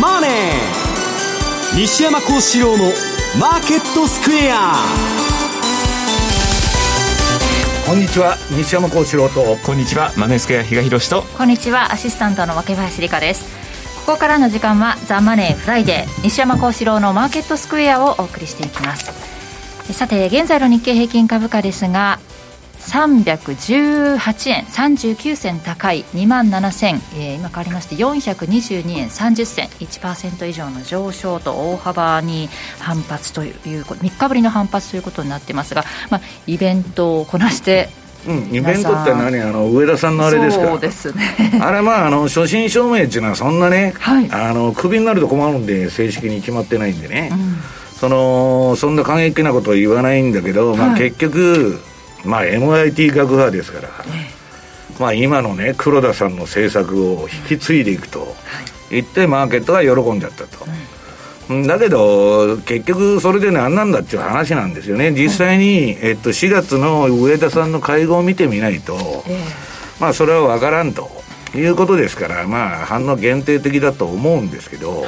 マネー」西山孝四郎の「マーケットスクエア」こんにちは。西山孝四郎と。こんにちは。マネースクエア比嘉宏と。こんにちは。アシスタントの若林理香です。ここからの時間は「ザ・マネーフライデー西山孝四郎のマーケットスクエア」をお送りしていきます。さて現在の日経平均株価ですが318円39銭高い2万7000、えー、今変わりまして422円30銭1%以上の上昇と大幅に反発という3日ぶりの反発ということになってますが、まあ、イベントをこなしてうん、イベントって何？あの上田さんのあれですかそうですね。あれまああの初心証明っていうのはそんなね、はい、あのクビになると困るんで正式に決まってないんでね、うん、そのそんな過激なことは言わないんだけど、まあ、結局まあ MIT 学派ですから、まあ今のね黒田さんの政策を引き継いでいくと言ってマーケットが喜んじゃったと。だけど、結局それで何なんだっていう話なんですよね。実際に、えっと、4月の上田さんの会合を見てみないと、まあそれは分からんということですから、まあ反応限定的だと思うんですけど、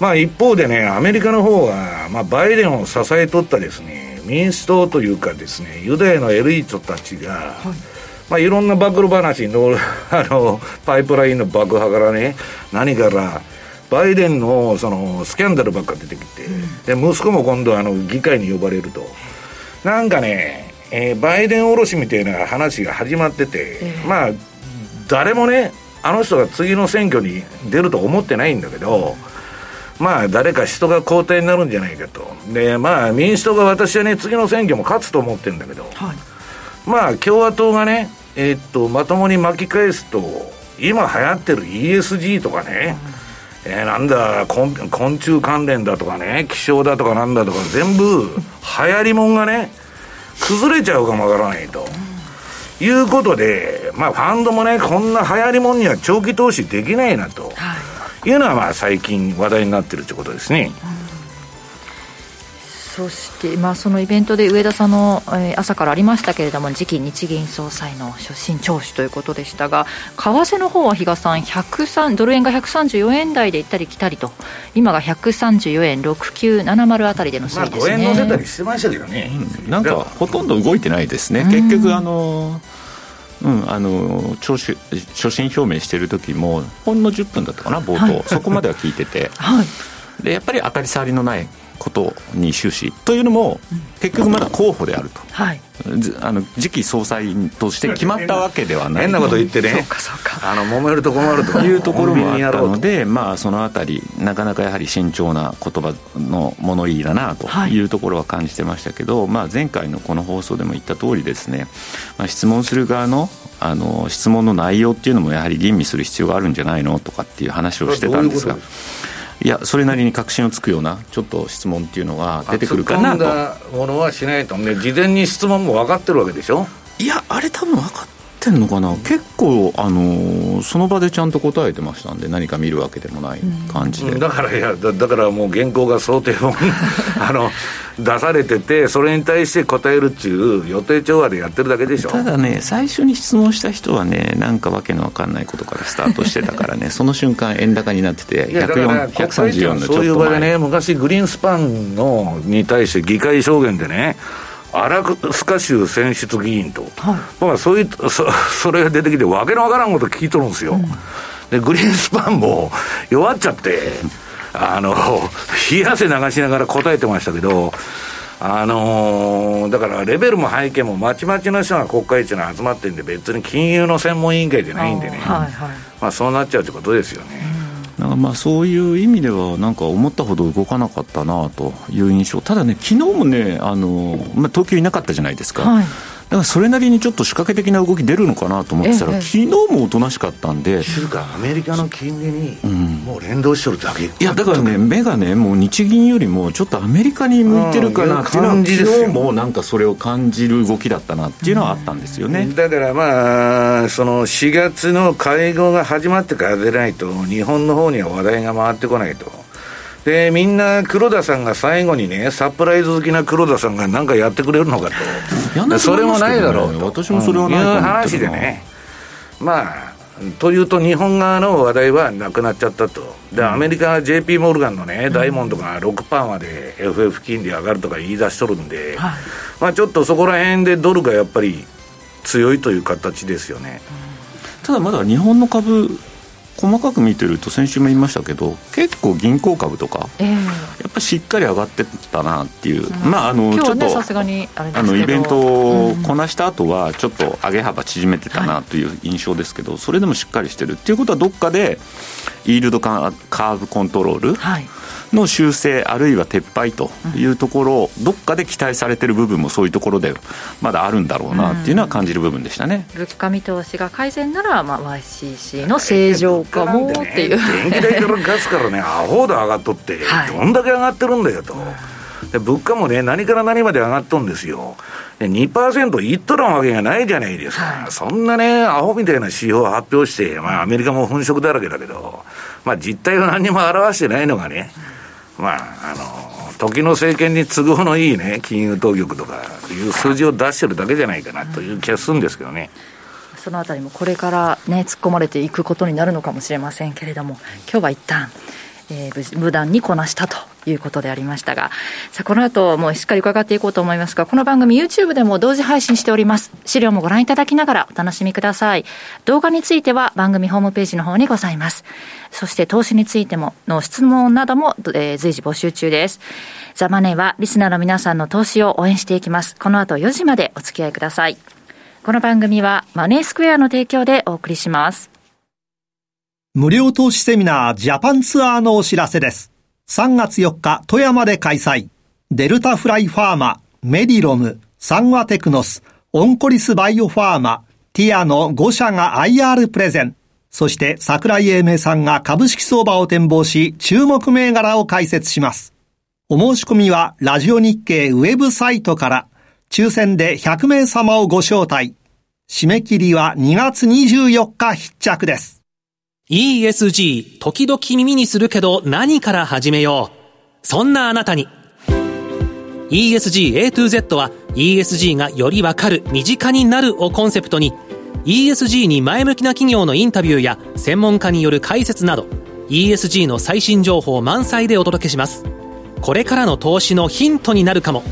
まあ一方でね、アメリカの方は、まあバイデンを支えとったですね、民主党というかですねユダヤのエリートたちが、はい。まあ、いろんな暴露話の あのパイプラインの爆破からね何からバイデンのそのスキャンダルばっか出てきて、うん、で息子も今度あの議会に呼ばれると。なんかね、えー、バイデンおろしみたいな話が始まってて、えー、まあ誰もねあの人が次の選挙に出ると思ってないんだけど、うんまあ、誰か人が交代になるんじゃないかと。で、まあ、民主党が私はね、次の選挙も勝つと思ってるんだけど、はい、まあ、共和党がね、えー、っと、まともに巻き返すと、今流行ってる ESG とかね、うん、えー、なんだ昆、昆虫関連だとかね、気象だとかなんだとか、全部、流行りもんがね、崩れちゃうかもわからないと。うん、いうことで、まあ、ファンドもね、こんな流行りもんには長期投資できないなと。はいいうのはまあ最近話題になってるということですね。そして、まあ、そのイベントで上田さんの、えー、朝からありましたけれども次期日銀総裁の所信聴取ということでしたが為替の方は比嘉さん103ドル円が134円台で行ったり来たりと今が134円6970あたりでの推移ですね、まあ、5円乗せたりしてましたけどね、うん、なんかほとんど動いてないですね。結局あのーうん、あの聴取所信表明してる時もほんの10分だったかな冒頭、はい、そこまでは聞いてて、はい、でやっぱり当たり障りのないことに終始。というのも、結局まだ候補であると、はい、あの次期総裁として決まったわけではない。変なこと言ってね。そうかそうか。あの揉めると困ると いうところもあったので、まあ、そのあたりなかなかやはり慎重な言葉の物言いだなとい。うところは感じてましたけど、はい、まあ、前回のこの放送でも言った通りですね、まあ、質問する側のあの質問の内容っていうのもやはり吟味する必要があるんじゃないのとかっていう話をしてたんですが。いやそれなりに確信をつくようなちょっと質問っていうのが出てくるかなと。ものはしないと。ね事前に質問も分かってるわけでしょ？いやあれ多分分かっってんのかな、結構、あのその場でちゃんと答えてましたんで、何か見るわけでもない感じで、うん、だからいやだ、だからもう原稿が想定本 あの出されてて、それに対して答えるっていう予定調和でやってるだけでしょ。ただね、最初に質問した人はね、なんかわけのわかんないことからスタートしてたからね、その瞬間、円高になってて、134のちょっとそういう場でね、昔、グリーンスパンのに対して議会証言でね、アラスカ州選出議員と、はい、まあ、そういうそそれが出てきて、わけのわからんこと聞いとるんですよ、うん、でグリーンスパンも弱っちゃって、あの冷や汗流しながら答えてましたけど、あのー、だからレベルも背景もまちまちの人が国会一の集まってるんで、別に金融の専門委員会じゃないんでね、はいはい、まあ、そうなっちゃうってことですよね。なんかまあそういう意味では、なんか思ったほど動かなかったなという印象、ただね、昨日もね、あのまあ、東京いなかったじゃないですか。はいからそれなりにちょっと仕掛け的な動き出るのかなと思ってたら、ええ、昨日もおとなしかったんで、アメリカの金利にもう連動しとるだけ、うん、いやだからね、目がね、もう日銀よりもちょっとアメリカに向いてるかなっていうのは、昨日もなんかそれを感じる動きだったなっていうのはあったんですよね、うん、だからまあ、その4月の会合が始まってから出ないと、日本の方には話題が回ってこないと。で、みんな黒田さんが最後にね、サプライズ好きな黒田さんが何かやってくれるのかと。それもないだろうと。私もそれはないいう話でね。まあ、というと、日本側の話題はなくなっちゃったと、でアメリカ、JP モルガンのね、ダイモンドが6%まで FF 金利上がるとか言い出しとるんで、はい、まあ、ちょっとそこら辺でドルがやっぱり強いという形ですよね。ただまだ日本の株細かく見てると先週も言いましたけど結構銀行株とか、えー、やっぱしっかり上がってたなっていう、うん、まああの、ちょっとあのイベントをこなした後はちょっと上げ幅縮めてたなという印象ですけど、それでもしっかりしてるっていうことはどっかでイールドカーブコントロール、はい。の修正あるいは撤廃というところ、どっかで期待されてる部分もそういうところでまだあるんだろうなっていうのは感じる部分でしたね、物価見通しが改善なら、まあ、YCC の正常化もっていう、電気代からガスからねアホだ上がっとって、どんだけ上がってるんだよと。で物価もね、何から何まで上がっとんですよ。で2%いっとるわけがないじゃないですか。はい、そんなね、アホみたいな指標を発表して、まあアメリカも粉飾だらけだけど、まあ実態を何にも表してないのがね、まあ、あの、時の政権に都合のいいね、金融当局とかいう数字を出してるだけじゃないかなという気がするんですけどね。そのあたりもこれからね、突っ込まれていくことになるのかもしれませんけれども、今日は一旦、えー、無断にこなしたということでありましたが、さあ、この後もしっかり伺っていこうと思いますが、この番組 YouTube でも同時配信しております。資料もご覧いただきながらお楽しみください。動画については番組ホームページの方にございます。そして投資についてもの質問なども、えー、随時募集中です。ザ・マネーはリスナーの皆さんの投資を応援していきます。この後4時までお付き合いください。この番組はマネースクエアの提供でお送りします。無料投資セミナージャパンツアーのお知らせです。3月4日、富山で開催。デルタフライファーマ、メディロム、サンワテクノス、オンコリスバイオファーマ、ティアの5社が IR プレゼン。そして桜井英明さんが株式相場を展望し、注目銘柄を解説します。お申し込みはラジオ日経ウェブサイトから、抽選で100名様をご招待。締め切りは2月24日必着です。ESG、時々耳にするけど何から始めよう。そんなあなたに。ESG A to Z は ESG がよりわかる、身近になるをコンセプトに ESG に前向きな企業のインタビューや専門家による解説など ESG の最新情報満載でお届けします。これからの投資のヒントになるかも。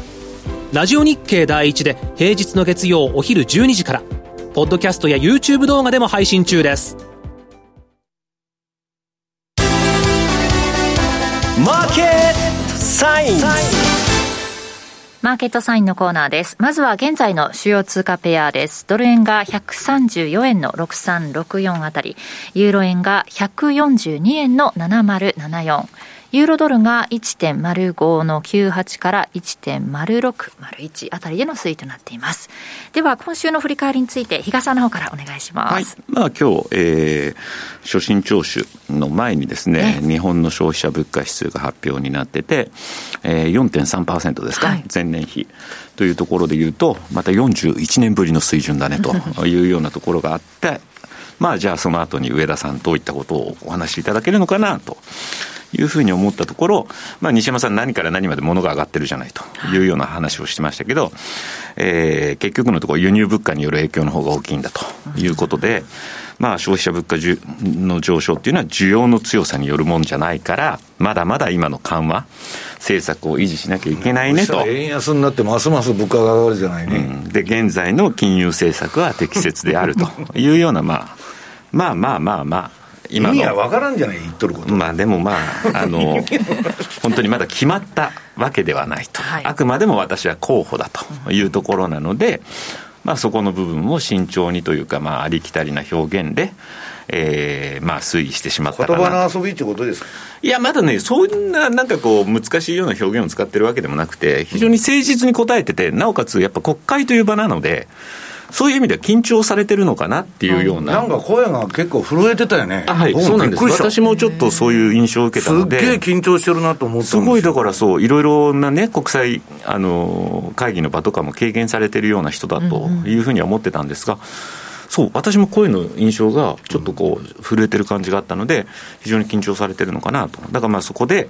ラジオ日経第一で平日の月曜お昼12時から、ポッドキャストや YouTube 動画でも配信中です。マーケットサインマーケットサインのコーナーです。まずは現在の主要通貨ペアです。ドル円が134円の6364あたり、ユーロ円が142円の7074。ユーロドルが1.05の98から1.0601あたりでの推移となっています。では、今週の振り返りについて、比嘉さんの方からお願いします。はい、まあ今日、えー、初心聴取の前にですね、日本の消費者物価指数が発表になってて、えー、4.3%ですか、はい、前年比。というところで言うと、また41年ぶりの水準だねと いうようなところがあって、まあじゃあその後に上田さんどういったことをお話しいただけるのかなというふうに思ったところ、まあ、西山さん、何から何まで物が上がってるじゃないとい。うような話をしてましたけど、えー、結局のところ、輸入物価による影響の方が大きいんだということで、まあ、消費者物価の上昇っていうのは、需要の強さによるもんじゃないから、まだまだ今の緩和、政策を維持しなきゃいけないねと。円安になって、ますます物価が上がるじゃないね、うん、で、現在の金融政策は適切であるというような、まあ、まあまあまあまあ、今の。意味は分からんじゃない言っとること。まあでもまああの 本当にまだ決まったわけではないと、はい、あくまでも私は候補だというところなので、まあ、そこの部分を慎重にというか、まあ、ありきたりな表現で、えー、まあ推移してしまったかな。言葉の遊びってことですか？いや、まだね、そんな、なんかこう、難しいような表現を使ってるわけでもなくて、非常に誠実に答えてて、なおかつ、やっぱ国会という場なので、そういう意味では緊張されてるのかなっていうような。なんか声が結構震えてたよね。はい、そうなんです。私もちょっとそういう印象を受けたので。すっげえ緊張してるなと思ってすごいだからそう、いろいろなね、国際、あの、会議の場とかも経験されてるような人だというふうには思ってたんですが、そう、私も声の印象がちょっとこう、震えてる感じがあったので、非常に緊張されてるのかなと。だからまあそこで、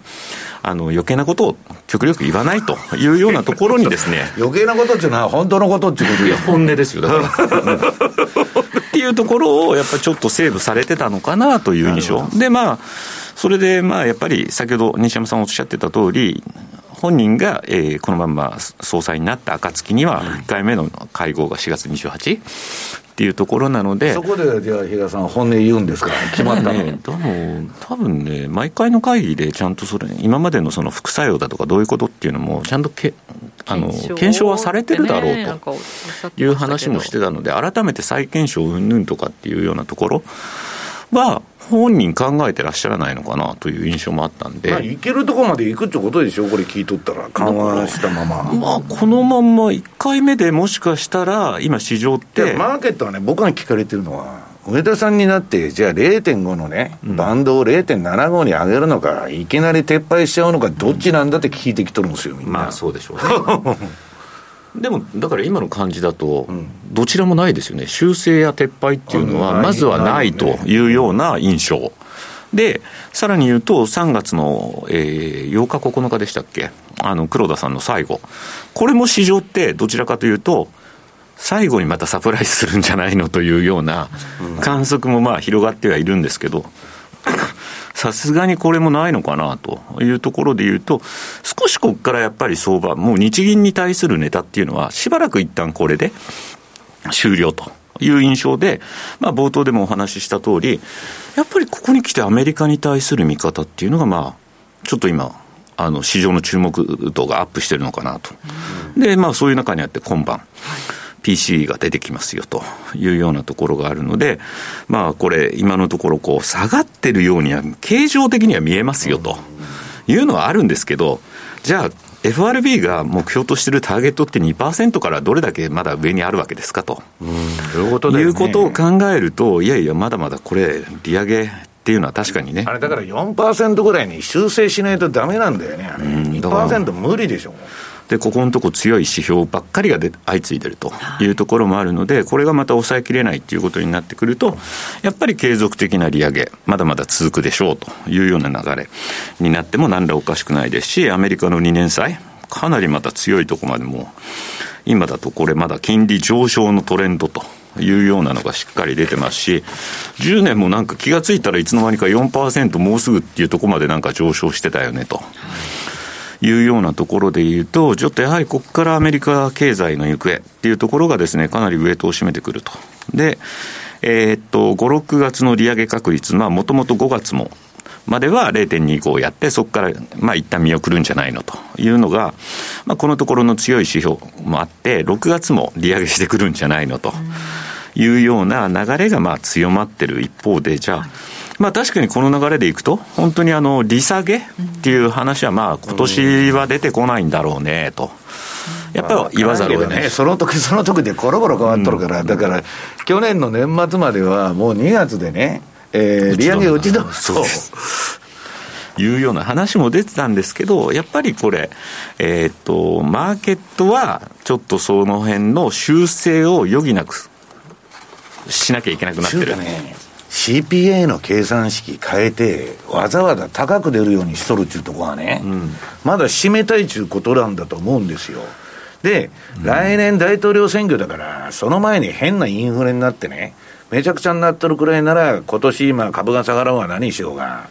あの、余計なことを極力言わないというようなところにですね。余計なことっていうのは本当のことっていうこといや、本音ですよ、だから。っていうところを、やっぱりちょっとセーブされてたのかなという印象。で、まあ、それで、まあ、やっぱり先ほど西山さんおっしゃってた通り、本人が、えー、このまま総裁になった暁には、1回目の会合が4月28っていうところなので、そこでじゃあ、比嘉さん、本音言うんですか、決まったの、ね、でも、多分ね、毎回の会議でちゃんとそれ、今までのその副作用だとか、どういうことっていうのも、ちゃんとけあの検証はされてるだろうという話もしてたので、改めて再検証うんぬんとかっていうようなところは、本人考えてらっしゃらないのかなという印象もあったんで、まあ、いけるとこまで行くってことでしょ、これ聞いとったら、緩和したまま。まあ、このまんま1回目でもしかしたら、今、市場って。マーケットはね、僕が聞かれてるのは、上田さんになって、じゃあ0.5のね、バンドを0.75に上げるのか、いきなり撤廃しちゃうのか、どっちなんだって聞いてきとるんですよ、みんな。まあ、そうでしょうね。でも、だから今の感じだと、どちらもないですよね、修正や撤廃っていうのは、まずはないというような印象。で、さらに言うと、3月の、えー、8日、9日でしたっけ、あの黒田さんの最後、これも市場ってどちらかというと、最後にまたサプライズするんじゃないの？というような観測もまあ広がってはいるんですけど、さすがにこれもないのかなというところで言うと、少しここからやっぱり相場、もう日銀に対するネタっていうのは、しばらく一旦これで終了という印象で、まあ、冒頭でもお話しした通り、やっぱりここに来てアメリカに対する見方っていうのが、まあ、ちょっと今、あの市場の注目度がアップしてるのかなと。で、まあ、そういう中にあって今晩。PC が出てきますよというようなところがあるので、まあこれ、今のところこう下がってるようには、形状的には見えますよというのはあるんですけど、じゃあ、FRB が目標としているターゲットって2%からどれだけまだ上にあるわけですかと。いうことね、いうことを考えると、いやいや、まだまだこれ、利上げっていうのは確かにね。あれだから4%ぐらいに修正しないとだめなんだよね、あれ。2%無理でしょ。で、ここのとこ強い指標ばっかりがで相次いでるというところもあるので、これがまた抑えきれないということになってくると、やっぱり継続的な利上げ、まだまだ続くでしょうというような流れになっても何らおかしくないですし、アメリカの2年債、かなりまた強いところまでも、今だとこれまだ金利上昇のトレンドというようなのがしっかり出てますし、10年もなんか気がついたらいつの間にか4%もうすぐっていうところまでなんか上昇してたよねと。いうようなところでいうと、ちょっとやはりここからアメリカ経済の行方っていうところがですね、かなりウエイトを占めてくると。で、えー、っと、5、6月の利上げ確率、まあ、もともと5月もまでは0.25やって、そこから、まあ、一旦見送るんじゃないのというのが、まあ、このところの強い指標もあって、6月も利上げしてくるんじゃないのというような流れが、まあ、強まってる一方で、じゃあ、まあ、確かにこの流れでいくと、本当にあの利下げっていう話は、まあ今年は出てこないんだろうねと。やっぱり言わざるを得ない、ね、その時 その時でコロコロ変わっとるから、だから去年の年末まではもう2月でね、えー、利上げ打ち通すと。いうような話も出てたんですけど、やっぱりこれ、えー、っと、マーケットはちょっとその辺の修正を余儀なくしなきゃいけなくなってる。ね CPA の計算式変えて、わざわざ高く出るようにしとるっていうとこはね、うん、まだ締めたいっていうことなんだと思うんですよ。で、うん、来年大統領選挙だから、その前に変なインフレになってね、めちゃくちゃになっとるくらいなら、今年今株が下がらんは何しようが、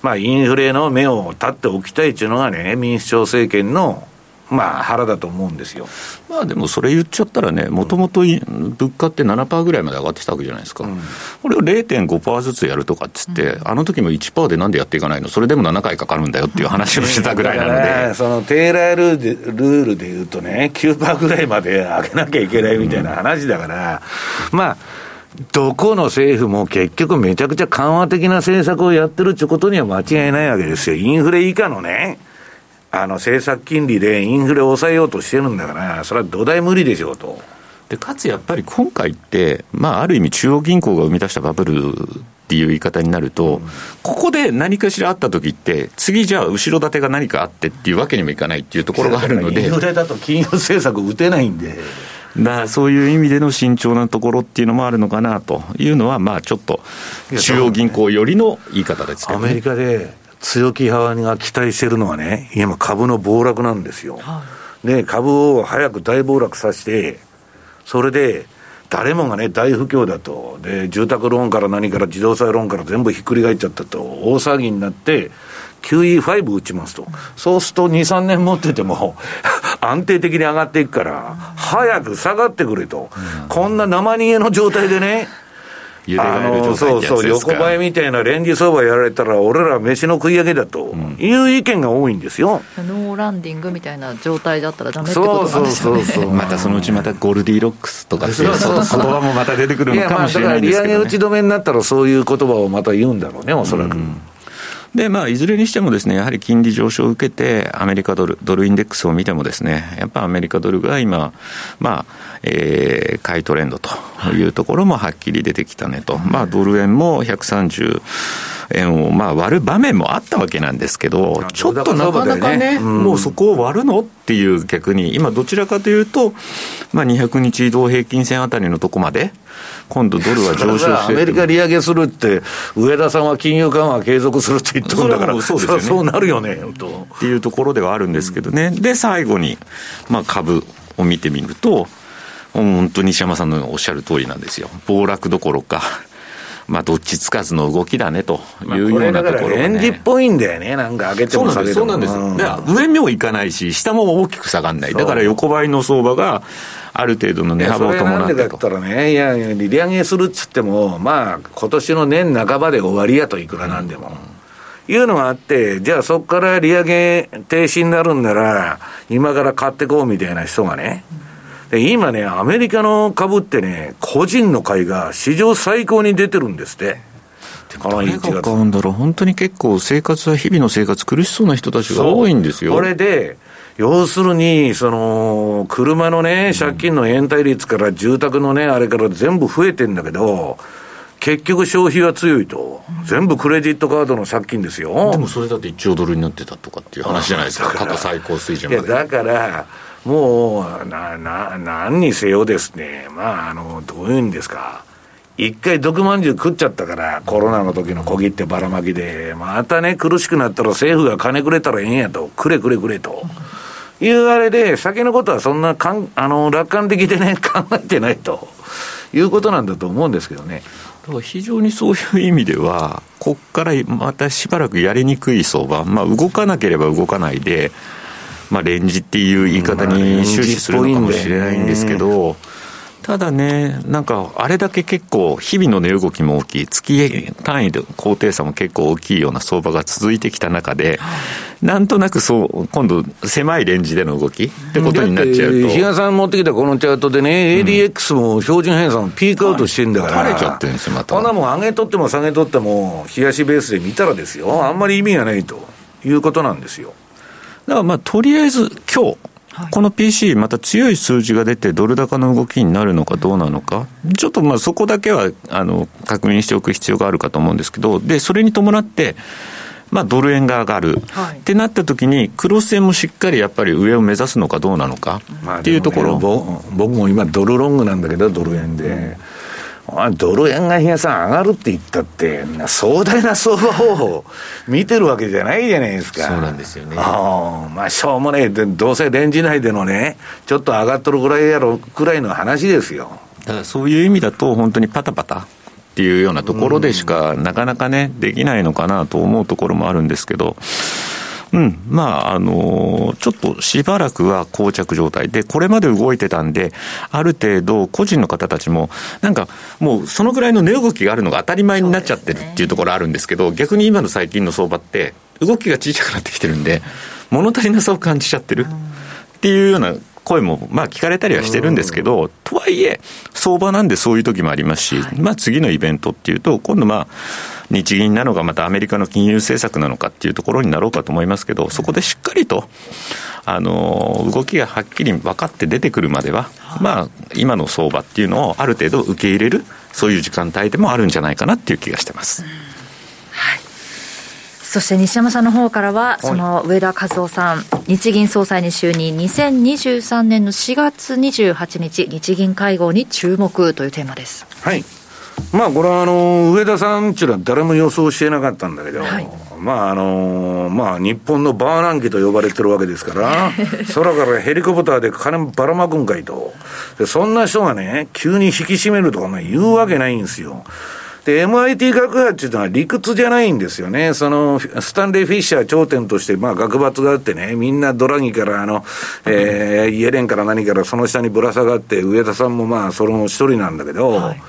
まあインフレの目を立っておきたいっていうのがね、民主党政権のまあ、腹だと思うんですよ。まあでもそれ言っちゃったらね、もともと物価って7%ぐらいまで上がってきたわけじゃないですか。うん、これを0.5%ずつやるとかっつって、うん、あの時も1%でなんでやっていかないの？それでも7回かかるんだよっていう話をしてたぐらいなので。そのテーラールールでルールで言うとね、9%ぐらいまで上げなきゃいけないみたいな話だから、うん、まあ、どこの政府も結局めちゃくちゃ緩和的な政策をやってるってことには間違いないわけですよ。インフレ以下のね、あの政策金利でインフレを抑えようとしてるんだから、それは土台無理でしょうと。でかつやっぱり今回って、まあ、ある意味、中央銀行が生み出したバブルっていう言い方になると、うん、ここで何かしらあったときって、次じゃあ、後ろ盾が何かあってっていうわけにもいかないっていうところがあるので。インフレだと金融政策打てないんで。だそういう意味での慎重なところっていうのもあるのかなというのは、まあ、ちょっと中央銀行よりの言い方ですけど、ね、アメリカで強気派が期待してるのはね、今、株の暴落なんですよ。はい、で、株を早く大暴落させて、それで、誰もがね、大不況だと。で、住宅ローンから何から自動車ローンから全部ひっくり返っちゃったと。大騒ぎになって、QE5 打ちますと。そうすると2、3年持ってても 安定的に上がっていくから、早く下がってくれと。こんな生逃げの状態でね、あのそうそう、横ばいみたいなレンジ相場やられたら、俺ら飯の食い上げだという意見が多いんですよ、うん、ノーランディングみたいな状態だったらだめってことなんですよね。そうそうそう またそのうちまたゴルディロックスとか。っていう言葉もまた出てくるのかもしれないですけど、ね、利上げ打ち止めになったら、そういう言葉をまた言うんだろうね、おそらく。うんで、まあ、いずれにしてもですね、やはり金利上昇を受けて、アメリカドル、ドルインデックスを見てもですね、やっぱアメリカドルが今、まあ、えー、買いトレンドというところもはっきり出てきたねと。まあ、ドル円も130、円をまあ割る場面もあったわけなんですけど、ちょっとなかなかね、もうそこを割るの？っていう逆に、今どちらかというと、まあ、200日移動平均線あたりのとこまで、今度ドルは上昇してアメリカ利上げするって、上田さんは金融緩和継続するって言ってるんだから、そう そうなるよねっていうところではあるんですけどね、で、最後に、まあ、株を見てみると、本当に西山さんのおっしゃる通りなんですよ。暴落どころか、まあ、どっちつかずの動きだねというようなところ、ね、レンジっぽいんだよね、なんか上げても下げても。そうなんです、そうなん。です、上もいかないし、下も大きく下がらない、だから横ばいの相場がある程度の値幅を伴ってと。だったらね、いや、利上げするっつっても、まあ、今年の年半ばで終わりやと、いくらなんでも。うん、いうのがあって、じゃあそこから利上げ停止になるんなら、今から買ってこうみたいな人がね、うんで、今ね、アメリカの株ってね、個人の買いが史上最高に出てるんですって。この1月。買うんだろう、本当に結構生活は、日々の生活苦しそうな人たちが多いんですよ。これで、要するに、その、車のね、借金の延滞率から住宅のね、あれから全部増えてんだけど、結局消費は強いと、全部クレジットカードの借金ですよ。でもそれだって1兆ドルになってたとかっていう話じゃないですか、過去最高水準まで。だから、もう、な、な、何にせよですね、まあ、あの、どういうんですか。一回毒まんじゅう食っちゃったから、コロナの時の小切ってばらまきで、またね、苦しくなったら政府が金くれたらええんやと、くれくれくれと。いうあれで、先のことはそんなかん、あの、楽観的でね、考えてないということなんだと思うんですけどね。だから非常にそういう意味では、こっからまたしばらくやりにくい相場、まあ動かなければ動かないで、まあ、レンジっていう言い方に終始するのかもしれないんですけど、ただね、なんか、あれだけ結構、日々の値動きも大きい、月単位で高低差も結構大きいような相場が続いてきた中で、なんとなくそう、今度、狭いレンジでの動きってことになっちゃうと。比嘉さん持ってきたこのチャートでね、ADX も標準偏差もピークアウトしてんだから。垂れちゃってるんですよ、また。こんなもん上げとっても下げとっても、冷やしベースで見たらですよ、あんまり意味がないということなんですよ。だからまあ、とりあえず今日、この PC、また強い数字が出て、ドル高の動きになるのかどうなのか、ちょっとまあそこだけはあの確認しておく必要があるかと思うんですけど、でそれに伴って、まあ、ドル円が上がる、はい、ってなった時に、クロス円もしっかりやっぱり上を目指すのかどうなのか。っていうところ、ね、僕も今、ドルロングなんだけど、ドル円で。うんドル円が日さん上がるって言ったって、壮大な相場を見てるわけじゃないじゃないですか。そうなんですよね。あまあ、しょうもねえ、どうせレンジ内でのね、ちょっと上がっとるぐらいやろ、くらいの話ですよ。だからそういう意味だと、本当にパタパタっていうようなところでしか、なかなかね、できないのかなと思うところもあるんですけど、うん、まあ、あのー、ちょっとしばらくは膠着状態。で、これまで動いてたんで、ある程度、個人の方たちも、なんか、もうそのぐらいの値動きがあるのが当たり前になっちゃってるっていうところあるんですけど、逆に今の最近の相場って、動きが小さくなってきてるんで、物足りなさを感じちゃってるっていうような声もまあ聞かれたりはしてるんですけど、とはいえ、相場なんでそういう時もありますし、まあ次のイベントっていうと、今度まあ、日銀なのか、またアメリカの金融政策なのかっていうところになろうかと思いますけど、そこでしっかりと、あの動きがはっきり分かって出てくるまでは、まあ、今の相場っていうのをある程度受け入れる、そういう時間帯でもあるんじゃないかなっていう気がしてます。はいそして西山さんの方からは、その上田和夫さん、日銀総裁に就任、2023年の4月28日、日銀会合に注目というテーマです。はい。まあ、これはあの、上田さんっていうのは誰も予想してなかったんだけど、はい、まああのまあ日本のバーナンキと呼ばれてるわけですから、空からヘリコプターで金ばらまくんかいと。で、そんな人がね、急に引き締めるとかね、言うわけないんですよ。で、MIT 学派っていうのは理屈じゃないんですよね。その、スタンレー・フィッシャー頂点として、まあ、学閥があってね、みんなドラギから、あの、えー、イエレンから何からその下にぶら下がって、上田さんもまあ、その一人なんだけど、はい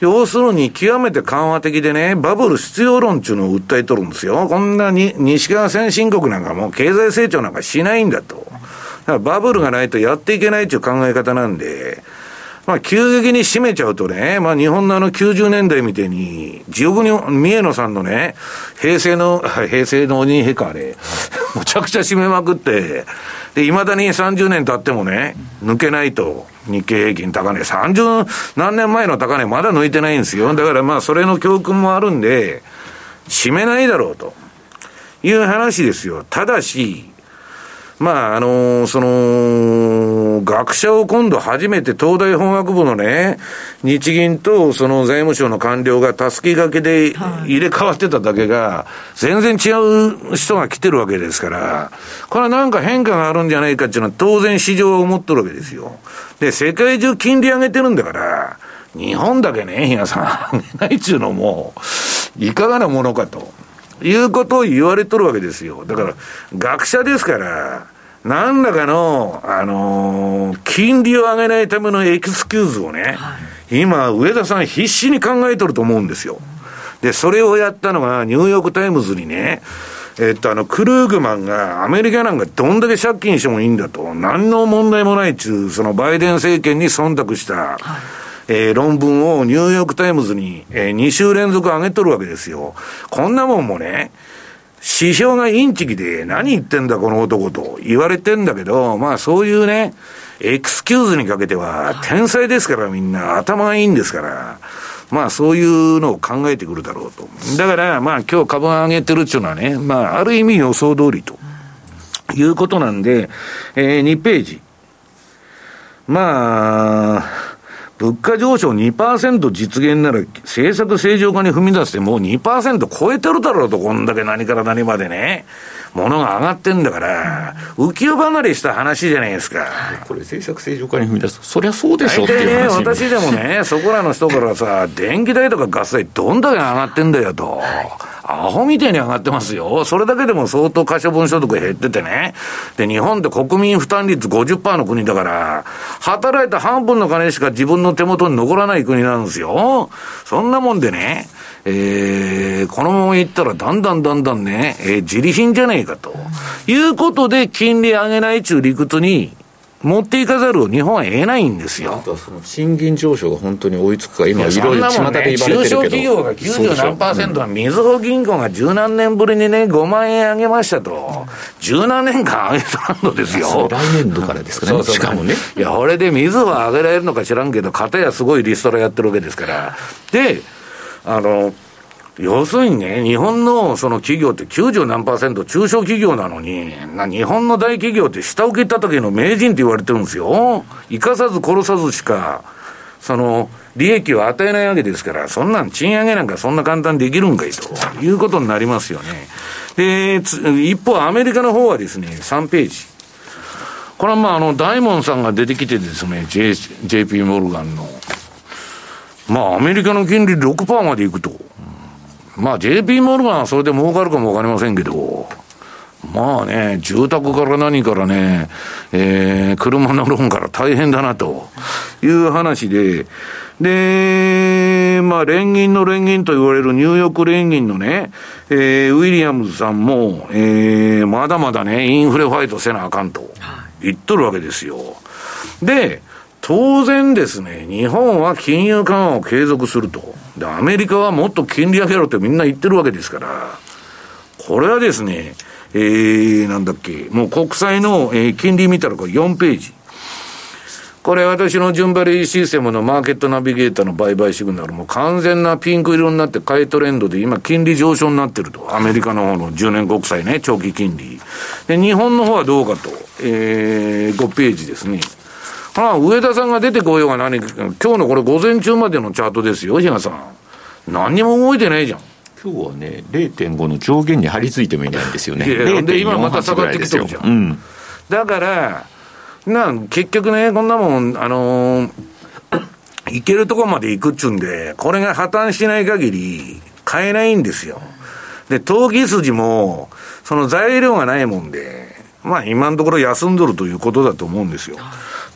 要するに極めて緩和的でね、バブル必要論っていうのを訴えとるんですよ。こんなに西側先進国なんかもう経済成長なんかしないんだと。だからバブルがないとやっていけないっていう考え方なんで、まあ、急激に締めちゃうとね、まあ、日本のあの90年代みたいに、地獄に、三重野さんのね、平成の、平成の鬼へかあれ、むちゃくちゃ締めまくって、で、未だに30年経ってもね、抜けないと、日経平均高値、30何年前の高値まだ抜いてないんですよ。だからまあ、それの教訓もあるんで、締めないだろうと。いう話ですよ。ただし、まあ、あのー、その、学者を今度初めて東大法学部のね、日銀とその財務省の官僚がたすきがけで入れ替わってただけが、全然違う人が来てるわけですから、これはなんか変化があるんじゃないかっていうのは当然市場は思っとるわけですよ。で、世界中金利上げてるんだから、日本だけね、皆さん、上げないっちゅうのも、いかがなものかと。いうことを言われとるわけですよ。だから、学者ですから、何らかの、あのー、金利を上げないためのエクスキューズをね、はい、今、上田さん必死に考えとると思うんですよ。で、それをやったのが、ニューヨークタイムズにね、えっと、あの、クルーグマンが、アメリカなんかどんだけ借金してもいいんだと、何の問題もないっちゅう、そのバイデン政権に忖度した、はいえー、論文をニューヨークタイムズに、えー、2週連続上げとるわけですよ。こんなもんもね、指標がインチキで何言ってんだこの男と言われてんだけど、まあそういうね、エクスキューズにかけては天才ですからみんな頭がいいんですから、まあそういうのを考えてくるだろうと。だからまあ今日株が上げてるっていうのはね、まあある意味予想通りということなんで、えー、2ページ。まあ、物価上昇2%実現なら政策正常化に踏み出してもう2%超えてるだろうと、こんだけ何から何までね。物が上がってんだから、浮世離れした話じゃないですか。これ政策正常化に踏み出すと、そりゃそうでしょっていう話、ね、私でもね、そこらの人からさ、電気代とかガス代どんだけ上がってんだよと。アホみたいに上がってますよ。それだけでも相当可処分所得減っててね。で、日本って国民負担率50%の国だから、働いた半分の金しか自分の手元に残らない国なんですよ。そんなもんでね、えー、このままいったらだんだんだんだんね、えー、自利品じゃねえかと。いうことで、金利上げないちゅう理屈に、持っていかざるを日本は得ないんですよ。あとはその賃金上昇が本当に追いつくか、今、いろいろ巷で言われてるけど、中小企業が90何パーセントは、みずほ銀行が十何年ぶりにね、5万円上げましたと、十何年間上げたのですよ。来年度からですかね、そうそうしかもね。いや、これでみずほ上げられるのか知らんけど、かたやすごいリストラやってるわけですから。で、あの、要するにね、日本のその企業って90何パーセント中小企業なのに、な日本の大企業って下請け叩きの名人って言われてるんですよ。生かさず殺さずしか、その、利益を与えないわけですから、そんなん賃上げなんかそんな簡単にできるんかいということになりますよね。で、一方アメリカの方はですね、3ページ。これはまああの、大門さんが出てきてですね、J、JP モルガンの、まあアメリカの金利6%までいくと。まあ JP モルガンはそれで儲かるかもわかりませんけど、まあね、住宅から何からね、えー、車のローンから大変だなと。いう話で、で、まあ連銀の連銀と言われるニューヨーク連銀のね、えー、ウィリアムズさんも、えー、まだまだね、インフレファイトせなあかんと言っとるわけですよ。で、当然ですね、日本は金融緩和を継続すると。で、アメリカはもっと金利上げろってみんな言ってるわけですから、これはですね、えー、なんだっけ、もう国債の、えー、金利見たらこれ4ページ。これ私の順張りシステムのマーケットナビゲーターの売買シグナルも完全なピンク色になって買いトレンドで今金利上昇になってると。アメリカの方の10年国債ね、長期金利。で、日本の方はどうかと。えー、5ページですね。ああ、上田さんが出てこようが何か、今日のこれ午前中までのチャートですよ、比嘉さん。何にも動いてないじゃん。今日はね、0.5の上限に張り付いてもいないんですよね。で、今また下がってきてるじゃん。うん、だから、な、結局ね、こんなもん、あのー、行けるとこまで行くっちゅうんで、これが破綻しない限り、買えないんですよ。で、投機筋も、その材料がないもんで、まあ今のところ休んどるということだと思うんですよ。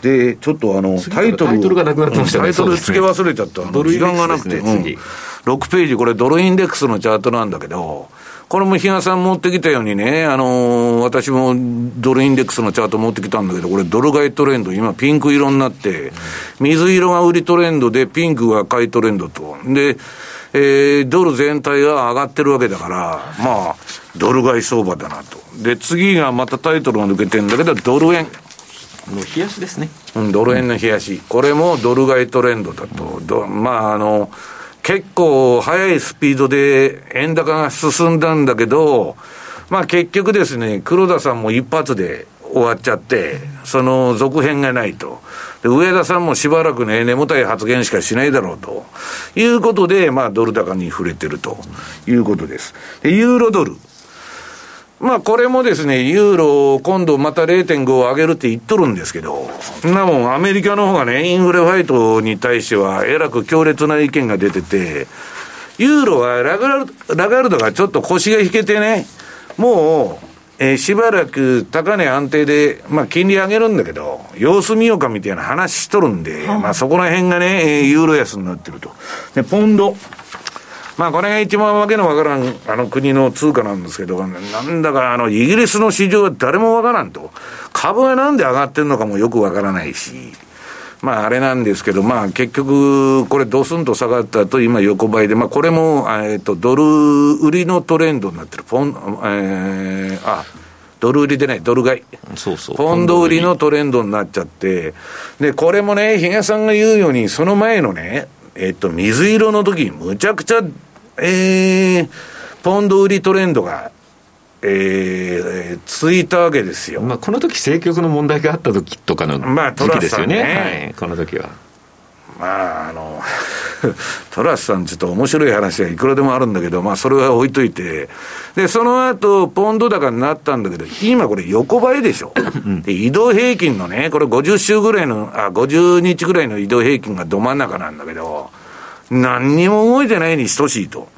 で、ちょっとあの、タイトル、タイトルがなくなってましたね。タイトル付け忘れちゃった。時間がなくて、うん、6ページ、これドルインデックスのチャートなんだけど、これも比嘉さん持ってきたようにね、あのー、私もドルインデックスのチャート持ってきたんだけど、これドル買いトレンド、今ピンク色になって、水色が売りトレンドで、ピンクが買いトレンドと。で、えー、ドル全体が上がってるわけだから、まあ、ドル買い相場だなと。で、次がまたタイトルが抜けてるんだけど、ドル円。もう冷やしですね。うん、ドル円の冷やし。これもドル買いトレンドだと。まあ、あの、結構速いスピードで円高が進んだんだけど、まあ結局ですね、黒田さんも一発で終わっちゃって、その続編がないと。で上田さんもしばらくね、眠たい発言しかしないだろうということで、まあドル高に触れてるということです。で、ユーロドル。まあこれもですね、ユーロ今度また0.5を上げるって言っとるんですけど、なもんアメリカの方がね、インフレファイトに対してはえらく強烈な意見が出てて、ユーロはラガルラガルドがちょっと腰が引けてね、もう、えー、しばらく高値安定で、まあ金利上げるんだけど、様子見ようかみたいな話しとるんで、まあそこら辺がね、ユーロ安になってると。で、ポンド。まあこれが一番わけのわからんあの国の通貨なんですけど、なんだかあのイギリスの市場は誰もわからんと。株がなんで上がってるのかもよくわからないし。まああれなんですけど、まあ結局、これドスンと下がったと今横ばいで、まあこれも、えっと、ドル売りのトレンドになってる。ポン、えー、あ、ドル売りでない、ドル買い。そうそう。ポンド売りのトレンドになっちゃって、で、これもね、比嘉さんが言うように、その前のね、えっと、水色の時むちゃくちゃえー、ポンド売りトレンドが、えー、ついたわけですよ。まあ、この時政局の問題があった時とかの時期ですよね。まあ、ねはい、この時は。まあ、あの、トラスさん、ちょっと面白い話はいくらでもあるんだけど、まあ、それは置いといて、で、その後、ポンド高になったんだけど、今これ横ばいでしょ。で、移動平均のね、これ50週ぐらいの、あ、50日ぐらいの移動平均がど真ん中なんだけど、何にも動いてないに等しいと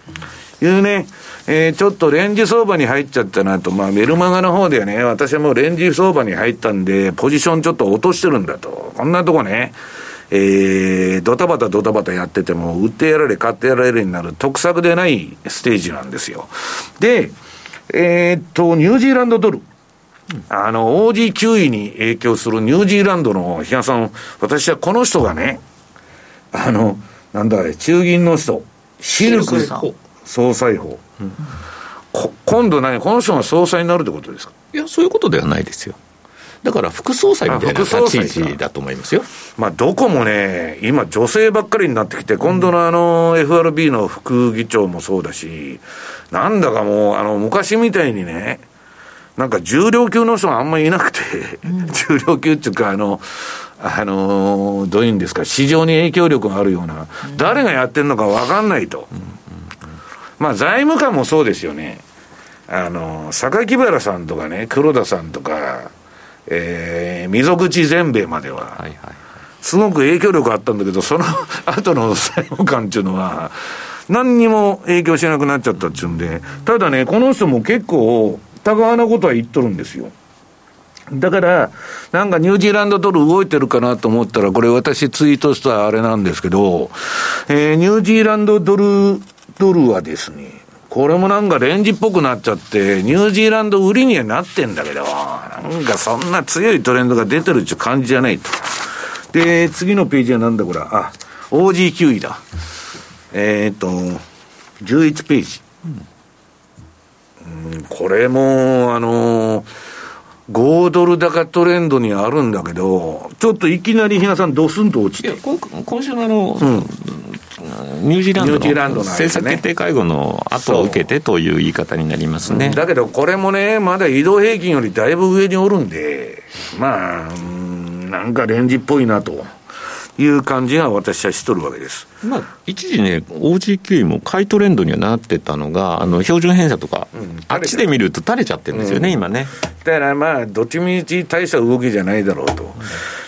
いうね、えー、ちょっとレンジ相場に入っちゃったなと、まあ、メルマガの方ではね、私はもうレンジ相場に入ったんで、ポジションちょっと落としてるんだと。こんなとこね、えー、ドタバタドタバタやってても、売ってやられ、買ってやられるになる得策でないステージなんですよ。で、えー、っと、ニュージーランドドル。あの、OG9 位に影響するニュージーランドの、比嘉さん、私はこの人がね、あの、なんだあれ、中銀の人、シルク。総裁法。うん、今度何、この人が総裁になるってことですか？いや、そういうことではないですよ。だから副総裁みたいな立ち位置だと思いますよ。まあ、どこもね、今、女性ばっかりになってきて、今度のあの、FRB の副議長もそうだし、なんだかもう、あの、昔みたいにね、なんか重量級の人があんまりいなくて、うん、重量級っていうか、あの、あのどういうんですか、市場に影響力があるような、誰がやってるのか分かんないと。まあ、財務官もそうですよね。あの、榊原さんとかね、黒田さんとか、えー、溝口善兵衛までは、はいはい、すごく影響力あったんだけど、その 後の財務官っていうのは、何にも影響しなくなっちゃったっちゅうんで、ただね、この人も結構、高派なことは言っとるんですよ。だから、なんかニュージーランドドル動いてるかなと思ったら、これ私ツイートしたあれなんですけど、えー、ニュージーランドドル、ドルはですね、これもなんかレンジっぽくなっちゃって、ニュージーランド売りにはなってんだけど、なんかそんな強いトレンドが出てるって感じじゃないと。で、次のページはなんだこれ、あ、OG9 位だ。えー、っと、11ページ。うん、これも、あのー5ドル高トレンドにあるんだけど、ちょっといきなり日嘉さん、ドスンと落ちて。今週のあの、うん、ニュージーランドの政策決定会合の後を受けてという言い方になりますね。だけど、これもね、まだ移動平均よりだいぶ上におるんで、まあ、なんかレンジっぽいなと。いう感じが私はしとるわけです。まあ、一時ね、OG9 も買いトレンドにはなってたのが、あの標準偏差とか、うん、あっちで見ると垂れちゃってるんですよね、うん、今ね。だからまあ、どっちみち大した動きじゃないだろうと。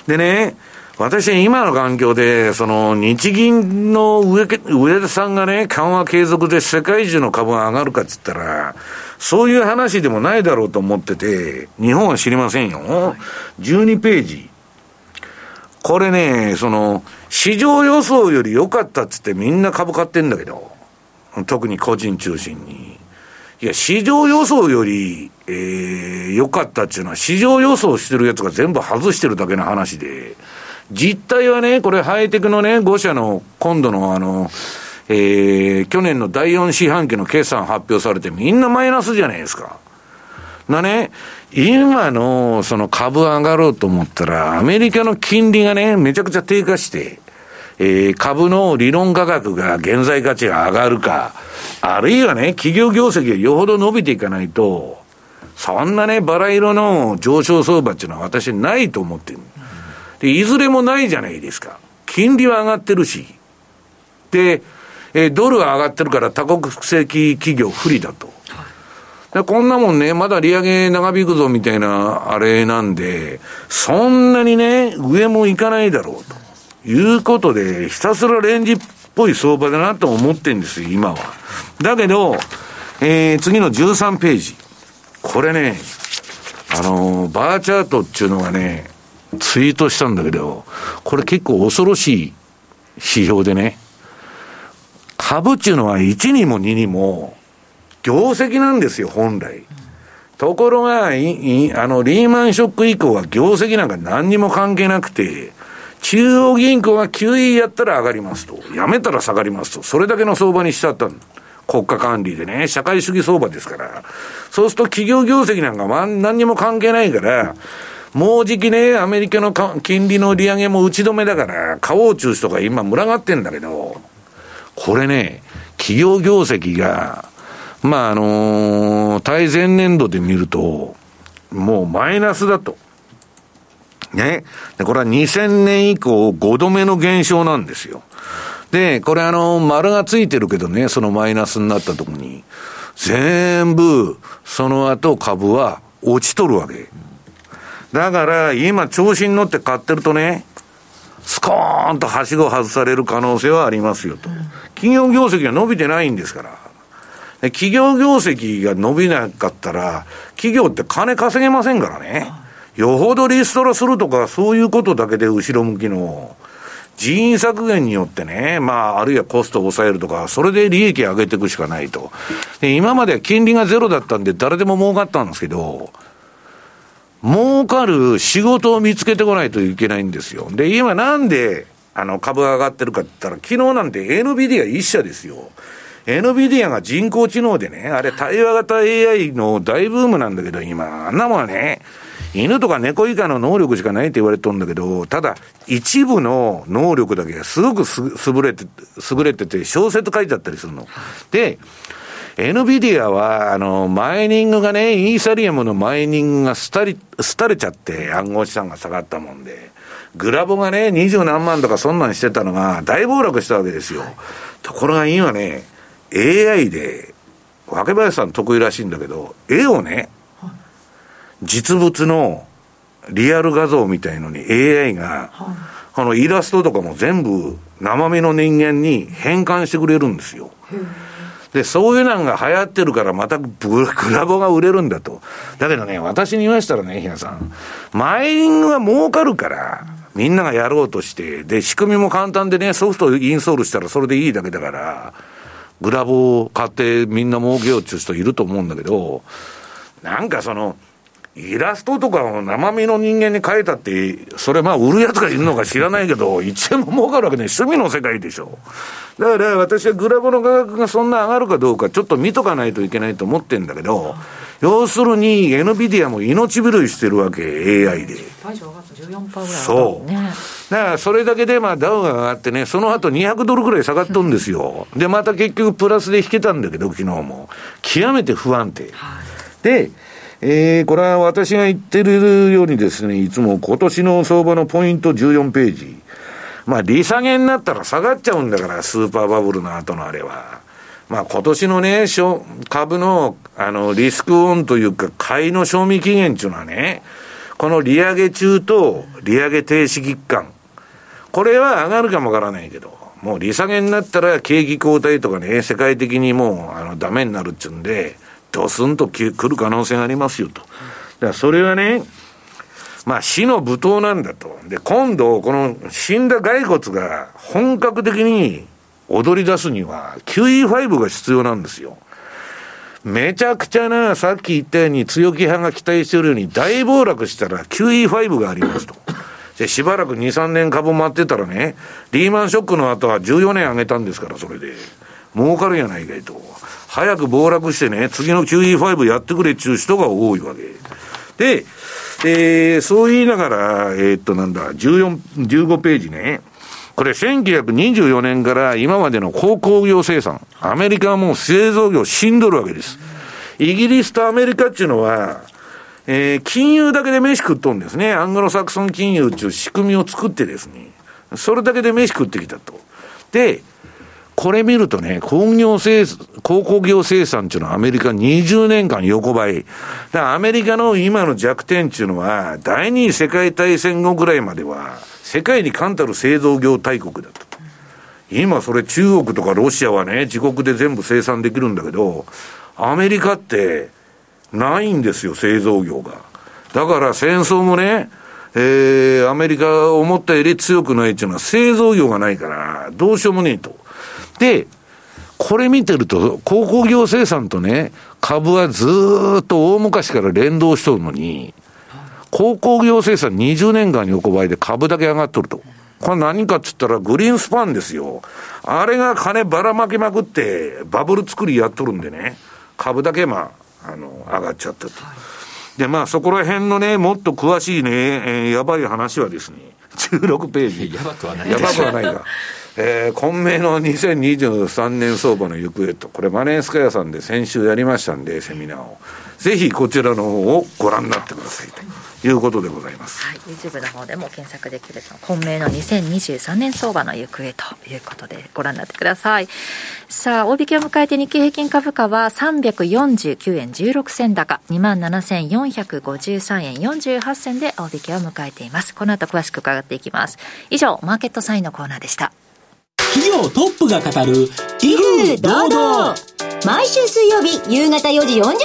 でね、私、今の環境で、その日銀の上上田さんがね、緩和継続で世界中の株が上がるかっつったら、そういう話でもないだろうと思ってて、日本は知りませんよ。12ページ。これね、その、市場予想より良かったっつってみんな株買ってんだけど、特に個人中心に。いや、市場予想より、えー、良かったっていうのは、市場予想してるやつが全部外してるだけの話で、実態はね、これハイテクのね、5社の今度のあの、えー、去年の第4四半期の決算発表されてみんなマイナスじゃないですか。なね、今のその株上がろうと思ったら、アメリカの金利がね、めちゃくちゃ低下して、えー、株の理論価格が現在価値が上がるか、あるいはね、企業業績がよほど伸びていかないと、そんなね、バラ色の上昇相場っていうのは私ないと思ってる。で、いずれもないじゃないですか。金利は上がってるし。で、えー、ドルは上がってるから多国籍企業不利だと。こんなもんね、まだ利上げ長引くぞみたいなあれなんで、そんなにね、上もいかないだろうということで、ひたすらレンジっぽい相場だなと思ってんですよ、今は。だけど、えー、次の13ページ。これね、あのー、バーチャートっていうのがね、ツイートしたんだけど、これ結構恐ろしい指標でね、株っていうのは1にも2にも、業績なんですよ、本来。ところが、いあの、リーマンショック以降は業績なんか何にも関係なくて、中央銀行が QE やったら上がりますと。やめたら下がりますと。それだけの相場にしちゃった国家管理でね、社会主義相場ですから。そうすると企業業績なんか何にも関係ないから、もうじきね、アメリカの金利の利上げも打ち止めだから、買おう中止とか今群がってんだけど、これね、企業業績がまあ、あのー、対前年度で見ると、もうマイナスだと。ね。で、これは2000年以降5度目の減少なんですよ。で、これあの、丸がついてるけどね、そのマイナスになったとこに、全部、その後株は落ちとるわけ。だから、今調子に乗って買ってるとね、スコーンとはしご外される可能性はありますよと。企業業績が伸びてないんですから。企業業績が伸びなかったら、企業って金稼げませんからね。よほどリストラするとか、そういうことだけで後ろ向きの、人員削減によってね、まあ、あるいはコストを抑えるとか、それで利益上げていくしかないと。で、今までは金利がゼロだったんで、誰でも儲かったんですけど、儲かる仕事を見つけてこないといけないんですよ。で、今なんで、あの、株が上がってるかって言ったら、昨日なんて NVIDIA 一社ですよ。NVIDIA が人工知能でね、あれ対話型 AI の大ブームなんだけど、今、あんなもんはね、犬とか猫以下の能力しかないって言われてるんだけど、ただ、一部の能力だけがすごくす優れて、優れてて、小説書いてあったりするの。で、NVIDIA は、あの、マイニングがね、イーサリアムのマイニングが廃り、廃れちゃって、暗号資産が下がったもんで、グラボがね、二十何万とかそんなんしてたのが大暴落したわけですよ。ところが今ね、AI で、若林さん得意らしいんだけど、絵をね、実物のリアル画像みたいのに AI が、このイラストとかも全部生身の人間に変換してくれるんですよ。で、そういうのが流行ってるからまたグラボが売れるんだと。だけどね、私に言わしたらね、ひなさん、マイニングが儲かるから、みんながやろうとして、で、仕組みも簡単でね、ソフトインストールしたらそれでいいだけだから、グラボを買ってみんな儲けようっていう人いると思うんだけど、なんかその、イラストとかを生身の人間に描いたって、それまあ売るやつがいるのか知らないけど、1円も儲かるわけね、趣味の世界でしょ。だから私はグラボの価格がそんな上がるかどうか、ちょっと見とかないといけないと思ってんだけど、要するに NVIDIA も命拾いしてるわけ、AI で。そう。だからそれだけでまあダウが上がってね、その後200ドルぐらい下がっとんですよ。で、また結局プラスで引けたんだけど、昨日も。極めて不安定。はい、で、えー、これは私が言ってるようにですね、いつも今年の相場のポイント14ページ。まあ、利下げになったら下がっちゃうんだから、スーパーバブルの後のあれは。まあ、今年のね、株の、あの、リスクオンというか、買いの賞味期限っていうのはね、この利上げ中と利上げ停止期間。これは上がるかもわからないけど、もう利下げになったら景気後退とかね、世界的にもう、あの、ダメになるっちゅうんで、ドスンと来る可能性がありますよと。だからそれはね、まあ死の舞踏なんだと。で、今度、この死んだ骸骨が本格的に踊り出すには QE5 が必要なんですよ。めちゃくちゃな、さっき言ったように強気派が期待してるように大暴落したら QE5 がありますと。で、しばらく2、3年株待ってたらね、リーマンショックの後は14年上げたんですから、それで。儲かるやないかいと。早く暴落してね、次の QE5 やってくれっちゅう人が多いわけ。で、えー、そう言いながら、えー、っと、なんだ、14、15ページね。これ1924年から今までの鉱工業生産。アメリカはもう製造業死んどるわけです。イギリスとアメリカっていうのは、えー、金融だけで飯食っとんですね。アングロサクソン金融っていう仕組みを作ってですね。それだけで飯食ってきたと。で、これ見るとね、工業生、鉱工業生産っていうのはアメリカ20年間横ばい。だからアメリカの今の弱点っていうのは、第二次世界大戦後ぐらいまでは、世界に冠たる製造業大国だと。今それ中国とかロシアはね、自国で全部生産できるんだけど、アメリカってないんですよ、製造業が。だから戦争もね、えー、アメリカ思ったより強くないっていうのは製造業がないから、どうしようもねえと。で、これ見てると、鉱工業生産とね、株はずっと大昔から連動しとるのに、鉱工業生産20年間に横ばいで株だけ上がっとると。これ何かっつったらグリーンスパンですよ。あれが金ばらまきまくってバブル作りやっとるんでね、株だけまあ、あの、上がっちゃったと。で、まあそこら辺のね、もっと詳しいね、えー、やばい話はですね、16ページ。やばくはない。やばくはないが。えー、混迷の2023年相場の行方と、これマネースカヤさんで先週やりましたんで、セミナーを。ぜひこちらの方をご覧になってくださいということでございます。はい、YouTube の方でも検索できると、混迷の2023年相場の行方ということでご覧になってください。さあ、大引けを迎えて日経平均株価は349円16銭高、27,453円48銭で大引けを迎えています。この後詳しく伺っていきます。以上、マーケットサインのコーナーでした。企業トップが語る威風堂々毎週水曜日夕方4時40分か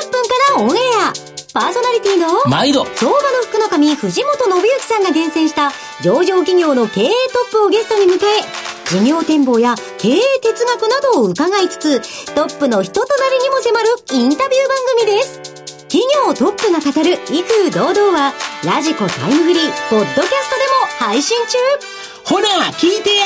らオンエアパーソナリティの毎度。相場の福の神藤本信之さんが厳選した上場企業の経営トップをゲストに迎え事業展望や経営哲学などを伺いつつトップの人となりにも迫るインタビュー番組です。企業トップが語る威風堂々はラジコタイムフリーポッドキャストでも配信中。ほら聞いてや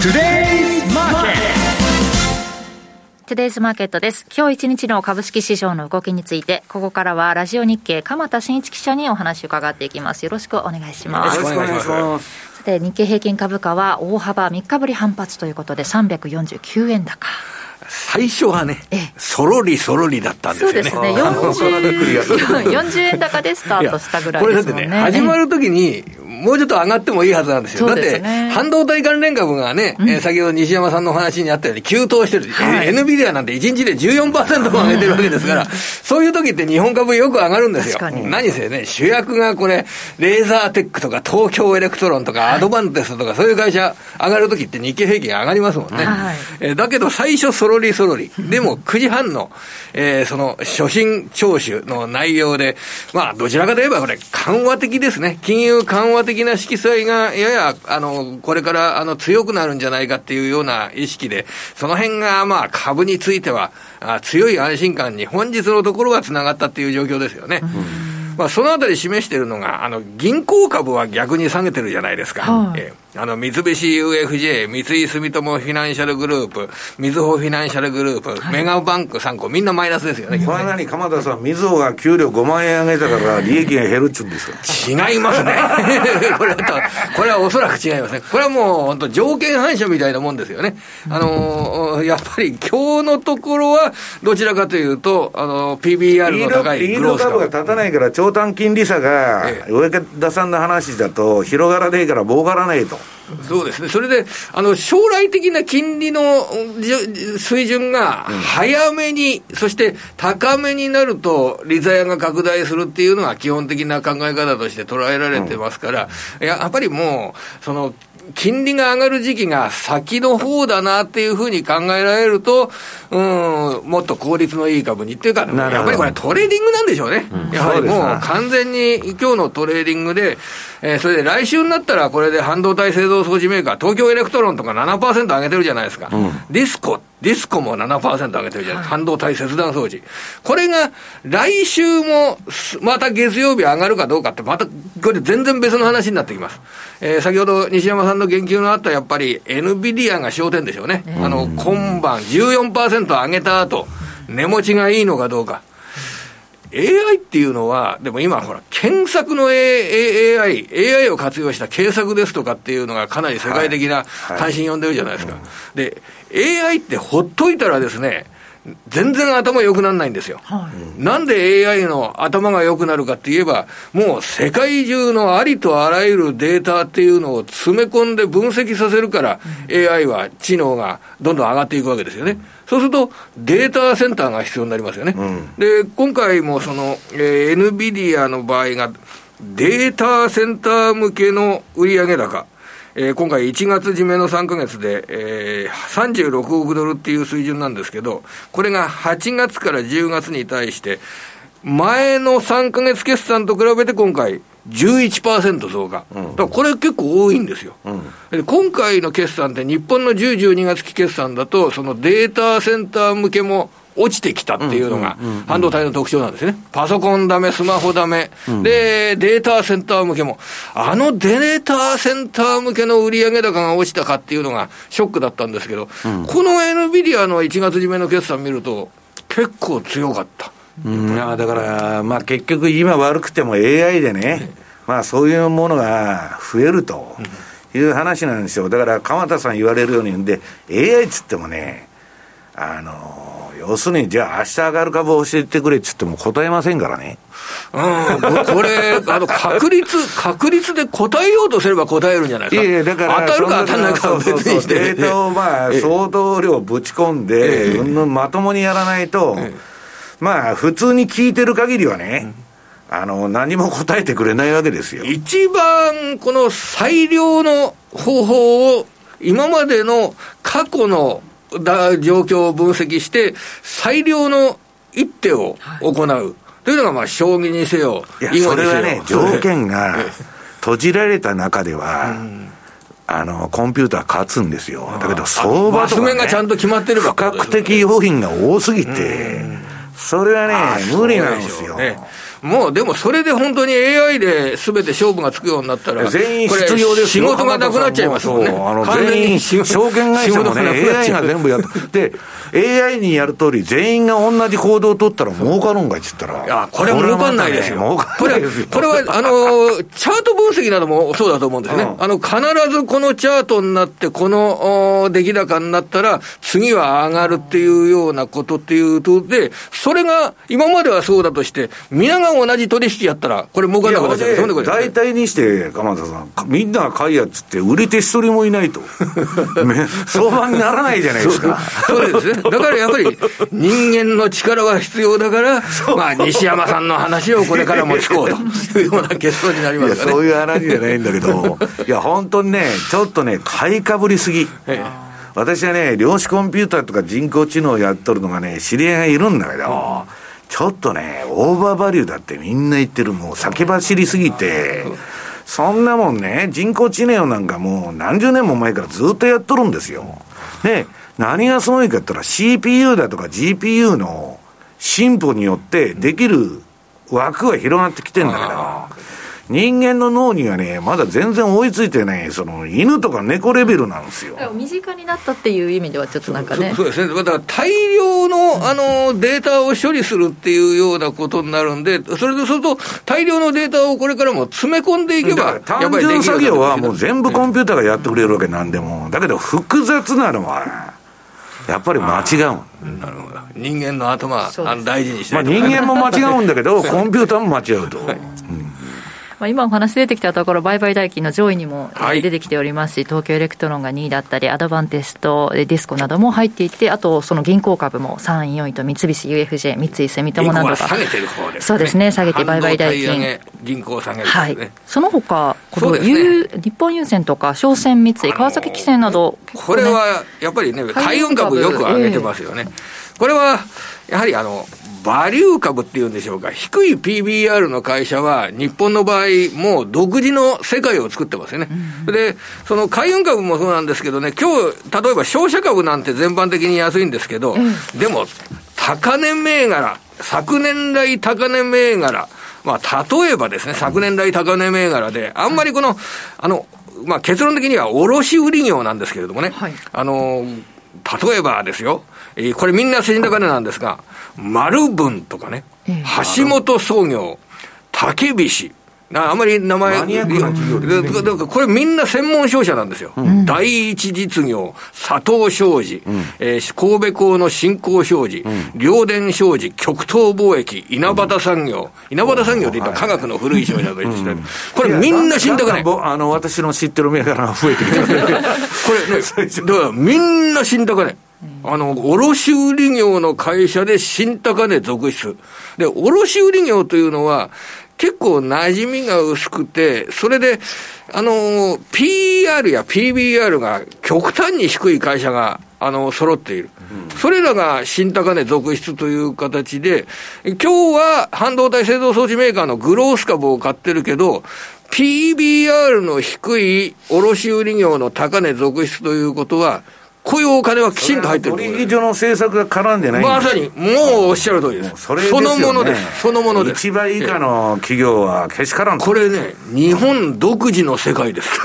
トゥデイズマーケットです。今日一日の株式市場の動きについて、ここからはラジオ日経鎌田新一記者にお話を伺っていきます。よろしくお願いします。よろしくお願いします。さて、日経平均株価は大幅3日ぶり反発ということで、349円高。最初はね、そろりそろりだったんですよね。そうですね、40, 40 円高でスタートしたぐらいですもんね。これだってね、始まるときに、もうちょっと上がってもいいはずなんですよ。すね、だって、半導体関連株がね、うん、えー、先ほど西山さんの話にあったように急騰してる。はい、NVIDIA なんて1日で14%も上げてるわけですから、そういう時って日本株よく上がるんですよ。何せね、主役がこれ、レーザーテックとか東京エレクトロンとかアドバンテストとかそういう会社上がる時って日経平均上がりますもんね。はい、えー、だけど最初そろりそろり。でも9時半の、えー、その初心聴取の内容で、まあどちらかといえばこれ緩和的ですね。金融緩和的な色彩がやや、あの、これからあの強くなるんじゃないかっていうような意識で、その辺がまあ株については、あ強い安心感に本日のところはつながったっていう状況ですよね。うんまあ、そのあたり示しているのが、あの、銀行株は逆に下げてるじゃないですか。はい、えー、あの、三菱 UFJ、三井住友フィナンシャルグループ、みずほフィナンシャルグループ、はい、メガバンク3個、みんなマイナスですよね。これ何、鎌田さん、みずほが給料5万円上げたから 利益が減るっちゅうんですか違いますね。これは、これはおそらく違いますね。これはもう、本当条件反射みたいなもんですよね。あのー、やっぱり今日のところは、どちらかというと、あのー、PBR の高いグロース株が立たないから、長短金利差が、上田さんの話だと、広がらねえから儲からねえと。そうですね。それで、あの、将来的な金利の水準が早めに、そして高めになると、利ザヤが拡大するっていうのが基本的な考え方として捉えられてますから、うん、やっぱりもう、その、金利が上がる時期が先の方だなっていうふうに考えられると、うん、もっと効率のいい株にっていうか、やっぱりこれトレーディングなんでしょうね。うん、やはりもう完全に今日のトレーディングで、えー、それで来週になったらこれで半導体製造装置メーカー、東京エレクトロンとか7%上げてるじゃないですか。うん、ディスコ、ディスコも7%上げてるじゃないですか。半導体切断装置。これが来週もまた月曜日上がるかどうかって、またこれ全然別の話になってきます。えー、先ほど西山さんの言及のあったやっぱり NVIDIA が焦点でしょうね。あの、今晩14%上げた後、値持ちがいいのかどうか。AI っていうのは、でも今ほら、検索の AI、AI を活用した検索ですとかっていうのがかなり世界的な関心呼んでるじゃないですか。で、AI ってほっといたらですね、全然頭良くならないんですよ、はい、なんで AI の頭が良くなるかって言えば、もう世界中のありとあらゆるデータっていうのを詰め込んで分析させるから、うん、AI は知能がどんどん上がっていくわけですよね。そうすると、データセンターが必要になりますよね。うん、で、今回もその、えー、NVIDIA の場合が、データセンター向けの売上高、えー、今回1月締めの3か月で、えー、36億ドルっていう水準なんですけど、これが8月から10月に対して、前の3か月決算と比べて今回、11%増加、うん、だからこれ結構多いんですよ、うん、今回の決算って、日本の10、12月期決算だと、そのデータセンター向けも落ちてきたっていうのが、半導体の特徴なんですね。パソコンダメ、スマホダメ、うん、で、データセンター向けも、あのデータセンター向けの売上高が落ちたかっていうのがショックだったんですけど、うん、この NVIDIA の1月締めの決算見ると、結構強かった。うん、だから、まあ結局今悪くても AI でね、まあそういうものが増えるという話なんですよ。だから鎌田さん言われるように、で、AI っつってもね、あの、要するに、じゃあ明日上がる株を教えてくれっつっても答えませんからね。うん、これ、あの、確率、確率で答えようとすれば答えるんじゃないですか。いやだから、当たるか当たらないかは別にして。データをまあ、相当量ぶち込んで、まともにやらないと、まあ、普通に聞いてる限りはね、あの、何も答えてくれないわけですよ。一番、この最良の方法を、今までの過去の状況を分析して、最良の一手を行う。はい、というのが、まあ、将棋にせよ、囲碁にせよ。それはね、条件が閉じられた中では、あの、コンピューター勝つんですよ。だけど、相場とか、ね、がちゃんと決まってれば、不確定要因が多すぎて、それはね、無理なんですよ。ねもうでもそれで本当に AI で全て勝負がつくようになったら、全員必要です仕事がなくなっちゃいますもんね。あの全員、証券会社もね、AI が全部やって、AI にやる通り、全員が同じ行動を取ったら儲かるんかいっつったら。いや、これは儲かんないですよ。これこれは、あの、チャート分析などもそうだと思うんですね。あの、必ずこのチャートになって、この出来高になったら、次は上がるっていうようなことっていうとで、そそれが、今まではそうだとして、皆が同じ取引やったら、これ儲かんなくなっちゃう。大体にして、鎌田さん、みんなが買いやっつって、売り手一人もいないと。相場にならないじゃないですか。そうですね。だからやっぱり、人間の力は必要だから、まあ、西山さんの話をこれからも聞こうと いうような結論になりますかね。そういう話じゃないんだけど、いや、本当にね、ちょっとね、買いかぶりすぎ。ええ私はね、量子コンピューターとか人工知能をやっとるのがね、知り合いがいるんだけど、ちょっとね、オーバーバリューだってみんな言ってる、もう先走りすぎて、そんなもんね、人工知能なんかもう何十年も前からずっとやっとるんですよ。で、何がすごいかって言ったら CPU だとか GPU の進歩によってできる枠は広がってきてんだけど、人間の脳にはね、まだ全然追いついてない、その犬とか猫レベルなんですよ。身近になったっていう意味では、ちょっとなんかね。そうですね、だから大量のあのデータを処理するっていうようなことになるんで、それでそうすると、大量のデータをこれからも詰め込んでいけば、単純作業はもう全部コンピューターがやってくれるわけなんでも、だけど複雑なのは、やっぱり間違う。なるほど。人間の頭、あの大事にして、まあ人間も間違うんだけど、コンピューターも間違うと。はいうんまあ、今お話出てきたところ、売買代金の上位にも出てきておりますし、はい、東京エレクトロンが2位だったり、アドバンテスト、ディスコなども入っていて、あとその銀行株も3位、4位と三菱 UFJ、三井住友などが、下げてる方です、ね、そうですね、下げて売買代金。銀行下げる、ね、はい、その他この、ね、日本郵船とか商船三井、川崎汽船など、これはやっぱりね、海運株よく上げてますよね。えー、これはやはりあのバリュー株っていうんでしょうか、低い PBR の会社は、日本の場合、もう独自の世界を作ってますよね。うん、で、その海運株もそうなんですけどね、今日、例えば商社株なんて全般的に安いんですけど、うん、でも、高値銘柄、昨年来高値銘柄、まあ、例えばですね、昨年来高値銘柄で、あんまりこの、あの、まあ、結論的には卸売業なんですけれどもね、はい、あの、例えばですよ、えー、これみんな新高値なんですが、丸文とかね、橋本創業、竹菱、あまり名前、マニアックな企業でこれみんな専門商社なんですよ。うん、第一実業、佐藤商事、うん、えー、神戸港の新興商事、うん、両電商事、極東貿易、稲葉産業、稲葉産業って言ったら科学の古い商社と言って、これみんな新高値。あの、私の知ってる銘柄が増えてきた。これね、だからみんな新高値。あの、卸売業の会社で新高値続出。で、卸売業というのは、結構馴染みが薄くて、それで、あの、PR や PBR が極端に低い会社が、あの、揃っている。うん、それらが新高値続出という形で、今日は半導体製造装置メーカーのグロース株を買ってるけど、PBR の低い卸売業の高値続出ということは、こういうお金はきちんと入ってる取引所の政策が絡んでないまさに、もうおっしゃる通りです。それそのものです。そのものです。一倍以下の企業はけしからんこれね、日本独自の世界です。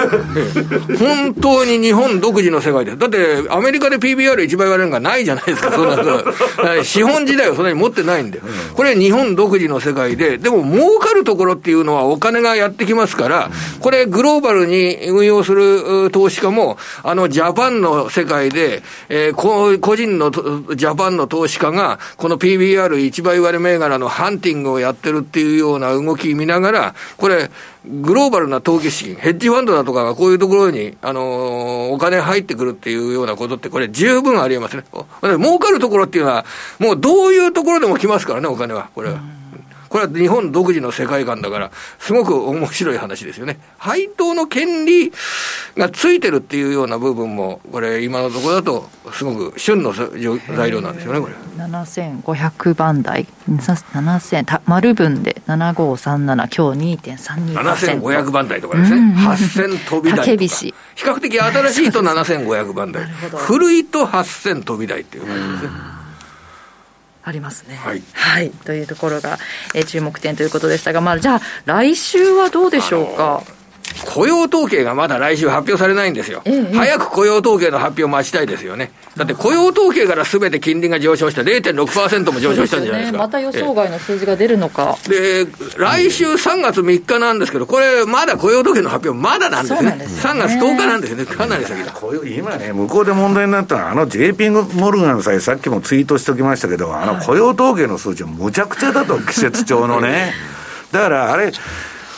本当に日本独自の世界です。だって、アメリカで PBR 一倍割れるのがないじゃないですか、そんな 資本時代はそんなに持ってないんで。これ日本独自の世界で、でも儲かるところっていうのはお金がやってきますから、これグローバルに運用する投資家も、あの、ジャパンの世界で、えー、個人のジャパンの投資家が、この PBR1 倍割れ銘柄のハンティングをやってるっていうような動き見ながら、これ、グローバルな投機資金、ヘッジファンドだとかがこういうところに、あのー、お金入ってくるっていうようなことって、これ十分ありえますね。儲かるところっていうのは、もうどういうところでも来ますからね、お金は、これは。これは日本独自の世界観だから、すごく面白い話ですよね。配当の権利がついてるっていうような部分も、これ、今のところだと、すごく旬の材料なんですよね、これ。7500番台、7000、丸分で7537、今日2.32%。7500番台とかですね、うん、8000飛び台とか。比較的新しいと7500番台、古いと8000飛び台っていう感じですね。ありますね。はい、はい、というところが、えー、注目点ということでしたが、まあ、じゃあ、来週はどうでしょうか？雇用統計がまだ来週発表されないんですよ。ええ、早く雇用統計の発表を待ちたいですよね。だって雇用統計からすべて金利が上昇して0.6%も上昇したんじゃないですか。すね、また予想外の数字が出るのか。で、来週3月3日なんですけど、これまだ雇用統計の発表まだなんですね。すね3月10日なんですよね。かなり先だ。今ね、向こうで問題になったのは、あの JP モルガンさえさっきもツイートしておきましたけど、あの雇用統計の数値はむちゃくちゃだと、季節帳のね。だからあれ、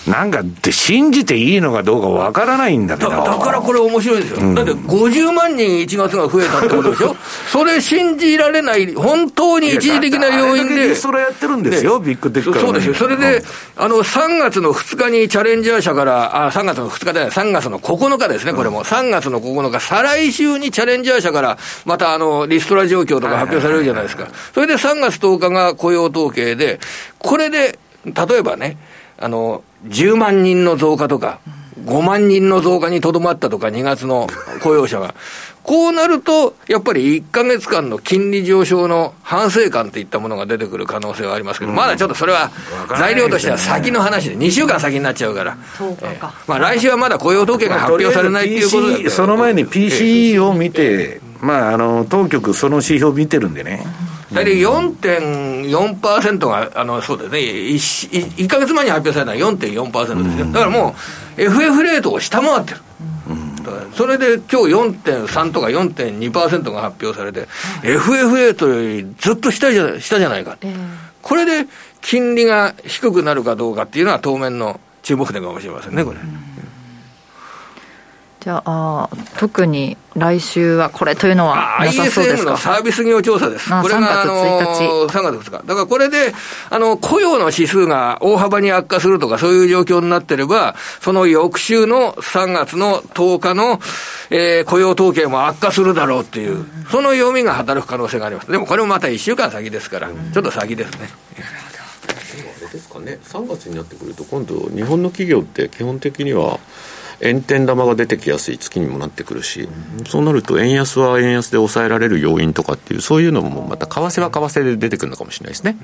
なんかって信じていいのかどうかわからないんだけど。だからこれ面白いですよ、うん、だって50万人1月が増えたってことでしょ？それ信じられない本当に一時的な要因で。それやってるんですよ、ビッグテック、ね、そうですよ。それで、あの3月の2日にチャレンジャー社からあ3月の2日では3月の9日ですねこれも、うん、3月の9日再来週にチャレンジャー社からまたあのリストラ状況とか発表されるじゃないですか、それで3月10日が雇用統計でこれで例えばねあの10万人の増加とか、5万人の増加にとどまったとか、2月の雇用者が。こうなると、やっぱり1か月間の金利上昇の反省感といったものが出てくる可能性はありますけど、まだちょっとそれは材料としては先の話で、2週間先になっちゃうから、まあ、来週はまだ雇用統計が発表されないっていうことで、その前に PCE を見て、まあ、あの当局、その指標見てるんでね。大体4.4%が、あの、そうですね、1, 1か月前に発表されたのは4.4%ですよ。だからもう、FF レートを下回ってる。それで今日4.3とか4.2%が発表されて、FF レートよりずっと下じゃ下じゃないか、これで金利が低くなるかどうかっていうのは当面の注目点かもしれませんね、これ。じゃあ特に来週はこれというのはなさそうですか？ISM のサービス業調査です。これが、あのー、3月2日。だからこれで、あの、雇用の指数が大幅に悪化するとか、そういう状況になってれば、その翌週の3月の10日の、えー、雇用統計も悪化するだろうっていう、その読みが働く可能性があります。でもこれもまた1週間先ですから、ちょっと先ですね。ですかね、3月になってくると、今度、日本の企業って基本的には、円天玉が出てきやすい月にもなってくるし、そうなると円安は円安で抑えられる要因とかっていう、そういうのもまた為替は為替で出てくるのかもしれないですね。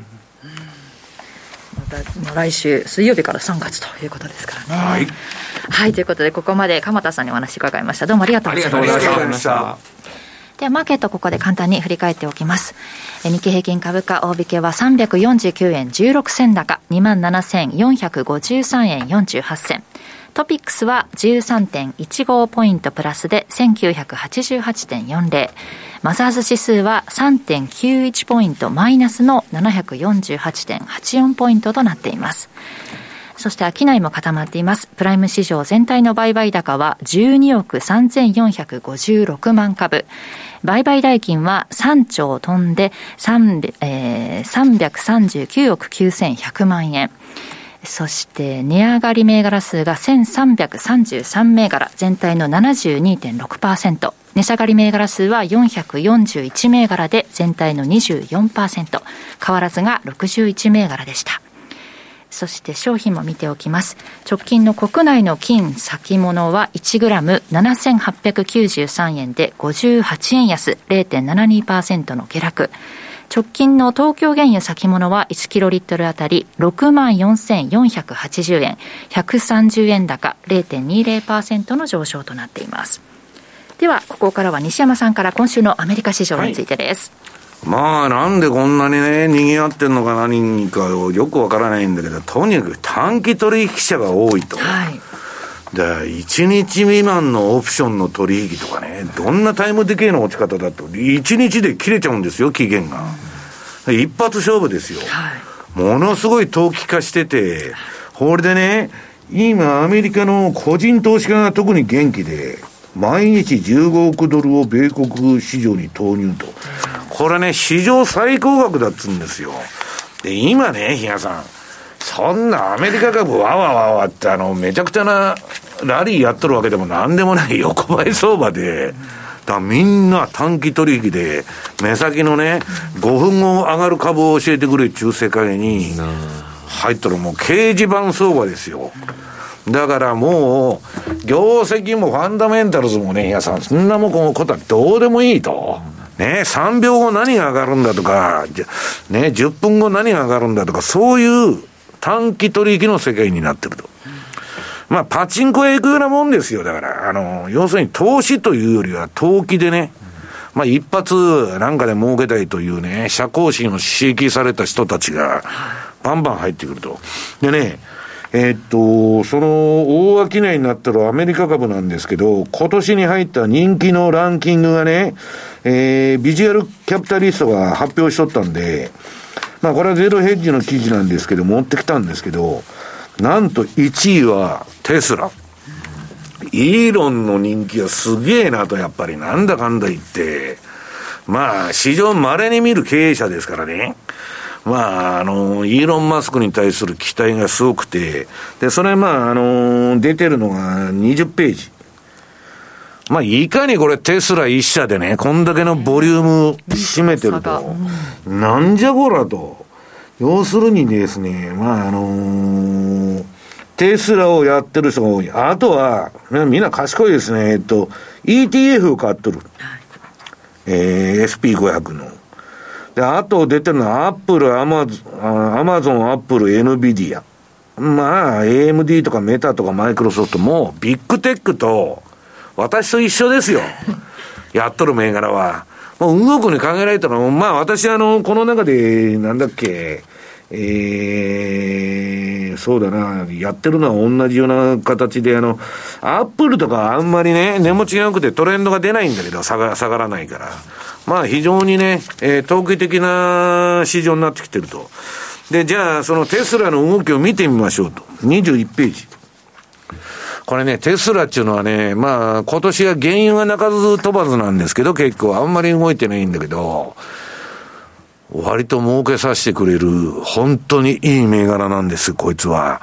また来週水曜日から3月ということですからね。はい、はい、ということでここまで鎌田さんにお話伺いました。どうもありがとうございました。ではマーケットここで簡単に振り返っておきます。日経平均株価大引けは349円16銭高27,453円48銭。トピックスは13.15ポイントプラスで1988.40。マザーズ指数は3.91ポイントマイナスの748.84ポイントとなっています。そして商いも固まっています。プライム市場全体の売買高は12億3456万株。売買代金は3兆飛んで3、えー、339億9100万円。そして値上がり銘柄数が1333銘柄、全体の72.6%。値下がり銘柄数は441銘柄で全体の24%。変わらずが61銘柄でした。そして商品も見ておきます。直近の国内の金先物は1グラム7893円で58円安0.72%の下落。直近の東京原油先物は1キロリットルあたり6万4480円、130円高0.20%の上昇となっています。では、ここからは西山さんから今週のアメリカ市場についてです。はい、まあ、なんでこんなにね、賑わってんのか何かよくわからないんだけど、とにかく短期取引者が多いと。はいで、1日未満のオプションの取引とかね、どんなタイムデケイの落ち方だと、1日で切れちゃうんですよ、期限が。一発勝負ですよ。ものすごい投機化してて、これでね、今、アメリカの個人投資家が特に元気で、毎日15億ドルを米国市場に投入と。これね、史上最高額だっつうんですよ。で、今ね、比嘉さん。そんなアメリカ株わわわわってあの、めちゃくちゃなラリーやっとるわけでもなんでもない 横ばい相場で、だみんな短期取引で、目先のね、5分後上がる株を教えてくれっていう世界に入ったらもう掲示板相場ですよ。だからもう、業績もファンダメンタルズもね、皆さん、そんなもんこのことはどうでもいいと。ね、3秒後何が上がるんだとか、ね、10分後何が上がるんだとか、そういう短期取引の世界になってると。まあ、パチンコへ行くようなもんですよ。だから、あの、要するに投資というよりは投機でね、まあ、一発なんかで儲けたいというね、社交心を刺激された人たちが、バンバン入ってくると。でね、えー、っと、その大商いになったるアメリカ株なんですけど、今年に入った人気のランキングがね、えー、ビジュアルキャピタリストが発表しとったんで、まあこれはゼロヘッジの記事なんですけど、持ってきたんですけど、なんと1位はテスラ。イーロンの人気はすげえなと、やっぱりなんだかんだ言って、まあ、史上稀に見る経営者ですからね。まあ、あの、イーロン・マスクに対する期待がすごくて、で、それまあ、あの、出てるのが20ページ。まあ、いかにこれテスラ一社でね、こんだけのボリューム占めてると、なんじゃこらと。要するにですね、まあ、あのー、テスラをやってる人が多い。あとは、みんな賢いですね。えっと、ETF を買っとる。えー、SP500 の。で、あと出てるのは、アップル、アマゾン、アマゾン、アップル、エヌビディア。まあ、AMD とかメタとかマイクロソフトも、ビッグテックと、私と一緒ですよ。やっとる銘柄は。もう動くに考えられたのまあ私あの、この中で、なんだっけ、えー、そうだな、やってるのは同じような形で、あの、アップルとかあんまりね、値持ちが良くてトレンドが出ないんだけど、下が下がらないから。まあ非常にね、えー、投機的な市場になってきてると。で、じゃあ、そのテスラの動きを見てみましょうと。21ページ。これね、テスラっていうのはね、まあ、今年は原油が鳴かず飛ばずなんですけど、結構あんまり動いてないんだけど、割と儲けさせてくれる、本当にいい銘柄なんです、こいつは。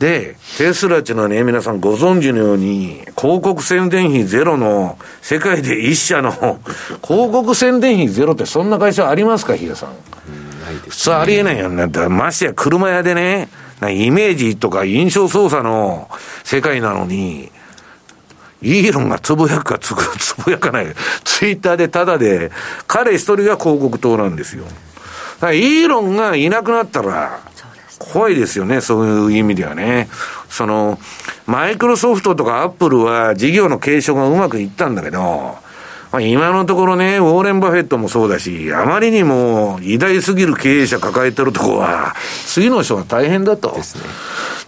で、テスラっていうのはね、皆さんご存知のように、広告宣伝費ゼロの、世界で一社の、広告宣伝費ゼロってそんな会社ありますか、比嘉さん？ないです、ね、普通ありえないよね。ましてや車屋でね、イメージとか印象操作の世界なのに、イーロンがつぶやくかつ ぶやかない。ツイッターでただで、彼一人が広告塔なんですよ。イーロンがいなくなったら、怖いですよね、そういう意味ではね。その、マイクロソフトとかアップルは事業の継承がうまくいったんだけど、まあ、今のところね、ウォーレン・バフェットもそうだし、あまりにも偉大すぎる経営者抱えてるとこは、次の人が大変だと。ですね。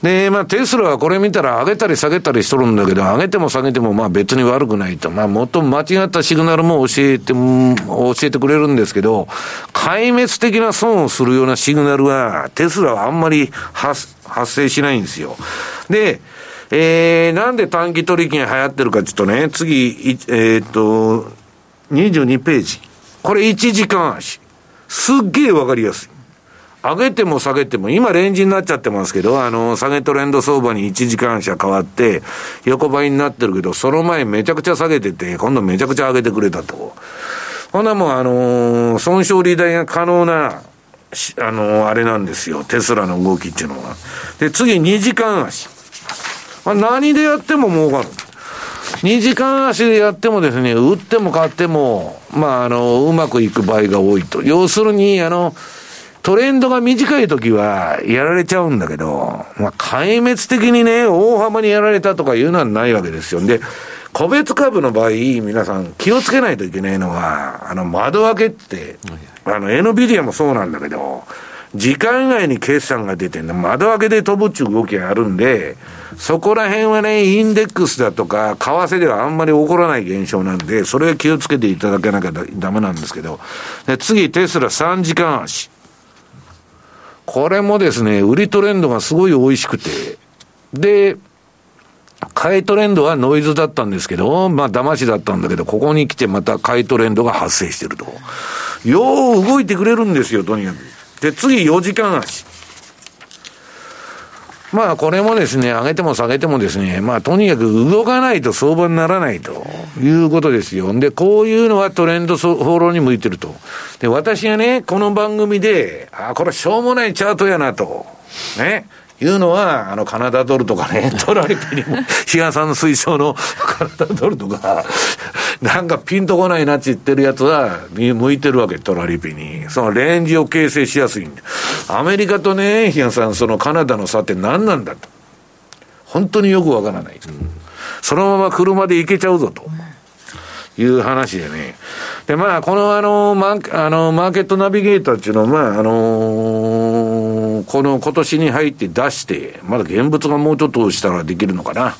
で、まあ、テスラはこれ見たら上げたり下げたりしとるんだけど、上げても下げてもまあ別に悪くないと。まあ、もっと間違ったシグナルも教えて、教えてくれるんですけど、壊滅的な損をするようなシグナルは、テスラはあんまり発発生しないんですよ。で、えー、なんで短期取引が流行ってるかちょっとね、次、えー、っと、22ページ。これ1時間足。すっげえわかりやすい。上げても下げても、今レンジになっちゃってますけど、あの、下げトレンド相場に1時間足変わって、横ばいになってるけど、その前めちゃくちゃ下げてて、今度めちゃくちゃ上げてくれたと。ほんなもうあのー、損傷利大が可能な、あのー、あれなんですよ。テスラの動きっていうのは。で、次2時間足。あ、何でやっても儲かる。2時間足でやってもですね、売っても買っても、まあ、あの、うまくいく場合が多いと。要するに、あの、トレンドが短い時はやられちゃうんだけど、まあ、壊滅的にね、大幅にやられたとかいうのはないわけですよ。で、個別株の場合、皆さん気をつけないといけないのは、あの、窓開けって、あの、NVIDIA もそうなんだけど、時間以外に決算が出てんの、窓開けで飛ぶっちゅう動きがあるんで、そこら辺はね、インデックスだとか、為替ではあんまり起こらない現象なんで、それは気をつけていただけなきゃダメなんですけど、で次、テスラ3時間足。これもですね、売りトレンドがすごい美味しくて、で、買いトレンドはノイズだったんですけど、まあ騙しだったんだけど、ここに来てまた買いトレンドが発生してると。よう動いてくれるんですよ、とにかく。で、次4時間足。まあこれもですね、上げても下げてもですね、まあとにかく動かないと相場にならないということですよ。で、こういうのはトレンドフォローに向いてると。で、私がね、この番組で、あ、これしょうもないチャートやなと。ね。いうのは、あの、カナダドルとかね、トラリピにも、比嘉さんの推奨のカナダドルとか、なんかピンとこないなって言ってるやつは、向いてるわけ、トラリピに。そのレンジを形成しやすいんで。アメリカとね、比嘉さん、そのカナダの差って何なんだと。本当によくわからない。そのまま車で行けちゃうぞと。いう話でね。で、まあ、このあの、マーあのマーケットナビゲーターっていうのは、まあ、あのー、この今年に入って出して、まだ現物がもうちょっとしたらできるのかな。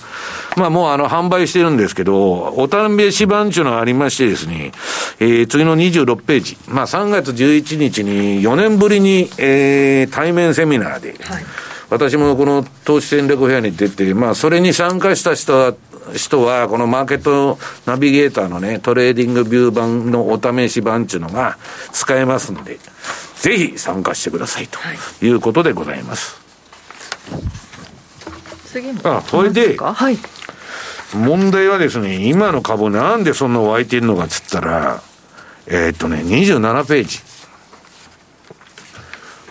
まあ、もうあの、販売してるんですけど、おたんべし版っていうのがありましてですね、えー、次の26ページ。まあ、3月11日に4年ぶりに、えー、対面セミナーで、はい私もこの投資戦略部屋に出て、まあ、それに参加した人は、人は、このマーケットナビゲーターのね、トレーディングビュー版のお試し版っていうのが使えますんで、ぜひ参加してくださいということでございます。はい、次も。あ、これで、はい、問題はですね、今の株なんでそんな湧いてるのかっつったら、えー、っとね、27ページ。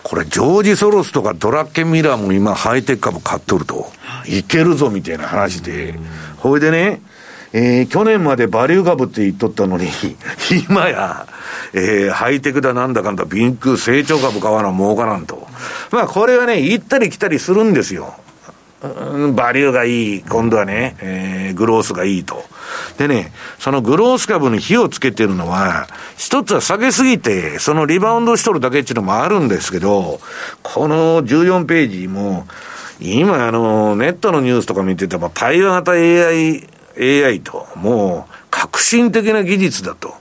これ、ジョージ・ソロスとかドラッケン・ミラーも今、ハイテク株買っとると、いけるぞみたいな話で、ほいでね、えー、去年までバリュー株って言っとったのに、今や、えー、ハイテクだなんだかんだ、ビンク成長株買わな儲からんと。まあ、これはね、行ったり来たりするんですよ。うんバリューがいい、今度はね、えー、グロースがいいと。でね、そのグロース株に火をつけてるのは、一つは下げすぎて、そのリバウンドしとるだけっていうのもあるんですけど、この14ページも、今あの、ネットのニュースとか見てても、対話型 AI、AI と、もう、革新的な技術だと。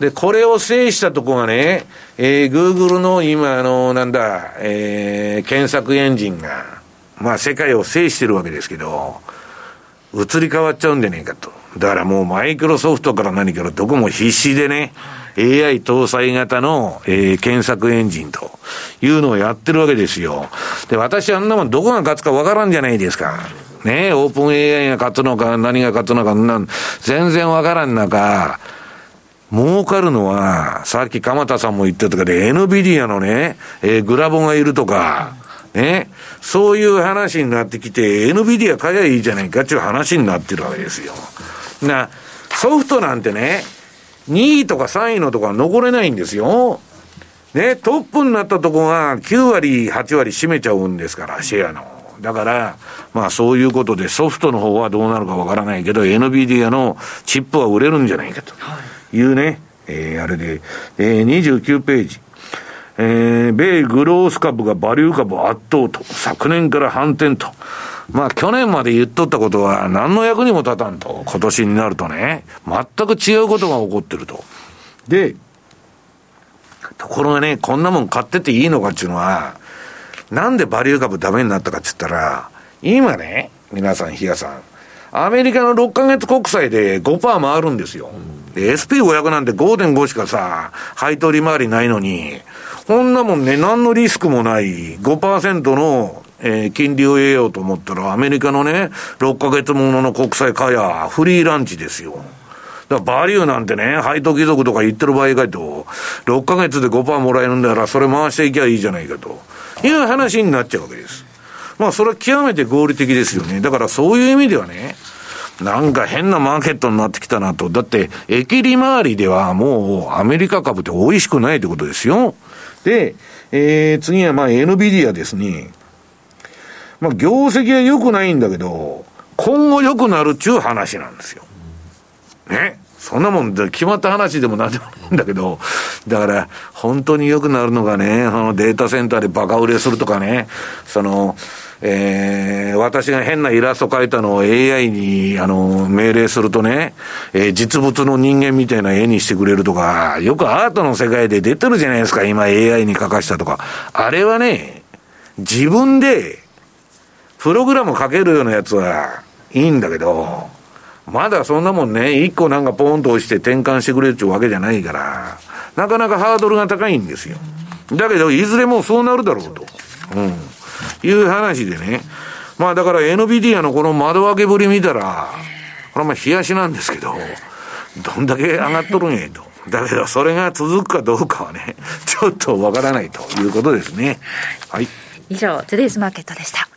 で、これを制したとこがね、えー、Google の今あの、なんだ、えー、検索エンジンが、まあ世界を制してるわけですけど、移り変わっちゃうんじゃねえかと。だからもうマイクロソフトから何からどこも必死でね、AI 搭載型の、えー、検索エンジンというのをやってるわけですよ。で、私あんなもんどこが勝つかわからんじゃないですか。ねえオープン AI が勝つのか何が勝つのか、なん全然わからん中、儲かるのは、さっき鎌田さんも言ってたけど、NVIDIA のね、えー、グラボがいるとか、ね、そういう話になってきて、NVIDIA 買えばいいじゃないかっていう話になってるわけですよ。な、ソフトなんてね、2位とか3位のとこは残れないんですよ。ね、トップになったとこが9割、8割占めちゃうんですから、シェアの。だから、まあそういうことでソフトの方はどうなるかわからないけど、NVIDIA のチップは売れるんじゃないかと。い。うね、えー、あれで、えー、29ページ。えー、米グロース株がバリュー株圧倒と、昨年から反転と。まあ去年まで言っとったことは何の役にも立たんと、今年になるとね、全く違うことが起こってると。で、ところがね、こんなもん買ってていいのかっていうのは、なんでバリュー株ダメになったかって言ったら、今ね、皆さん、比嘉さん、アメリカの6ヶ月国債で5%回るんですよ。SP500 なんて5.5しかさ、配当利回りないのに、こんなもんね、何のリスクもない5%のえー、金利を得ようと思ったら、アメリカのね、6ヶ月ものの国債買や、フリーランチですよ。だからバリューなんてね、配当貴族とか言ってる場合かと、6ヶ月で5%もらえるんだから、それ回していきゃいいじゃないかと、いう話になっちゃうわけです。まあ、それは極めて合理的ですよね。だからそういう意味ではね、なんか変なマーケットになってきたなと。だって、駅利回りではもうアメリカ株って美味しくないってことですよ。で、えー、次はまあ NVIDIA ですね。まあ、業績は良くないんだけど、今後良くなるっちゅう話なんですよ。ね。そんなもんで決まった話でもなんでもないんだけど、だから、本当に良くなるのがね、そのデータセンターでバカ売れするとかね、その、えー、私が変なイラスト描いたのを AI に、あの、命令するとね、えー、実物の人間みたいな絵にしてくれるとか、よくアートの世界で出てるじゃないですか、今 AI に描かしたとか。あれはね、自分で、プログラム書けるようなやつはいいんだけど、まだそんなもんね、一個なんかポーンと押して転換してくれるってわけじゃないから、なかなかハードルが高いんですよ。だけど、いずれもそうなるだろうと。うん。いう話でね。まあだから NVIDIA のこの窓開けぶり見たら、これはまあ冷やしなんですけど、どんだけ上がっとるんやと。だけど、それが続くかどうかはね、ちょっとわからないということですね。はい。以上、トゥデイズマーケットでした。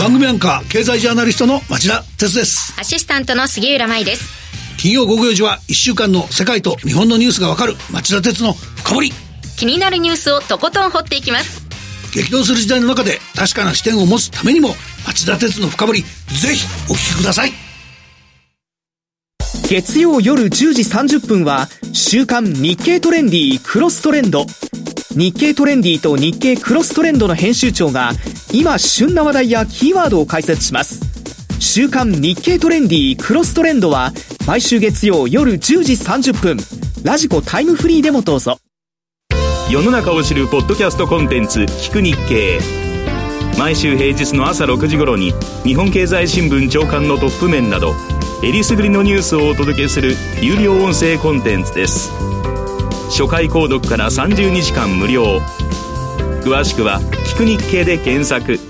番組アンカー経済ジャーナリストの町田哲です。アシスタントの杉浦舞です。金曜午後4時は1週間の世界と日本のニュースがわかる町田哲の深掘り。気になるニュースをとことん掘っていきます。激動する時代の中で確かな視点を持つためにも町田鉄の深掘りぜひお聞きください月曜夜10時30分は週刊日経トレンディクロストレンド。日経トレンディと日経クロストレンドの編集長が今旬な話題やキーワードを解説します。週刊日経トレンディクロストレンドは毎週月曜夜10時30分ラジコタイムフリーでもどうぞ。世の中を知るポッドキャストコンテンツ聞く日経。毎週平日の朝6時頃に日本経済新聞長官のトップ面などえりすぐりのニュースをお届けする有料音声コンテンツです。初回購読から30日間無料。詳しくは「聞く日経」で検索。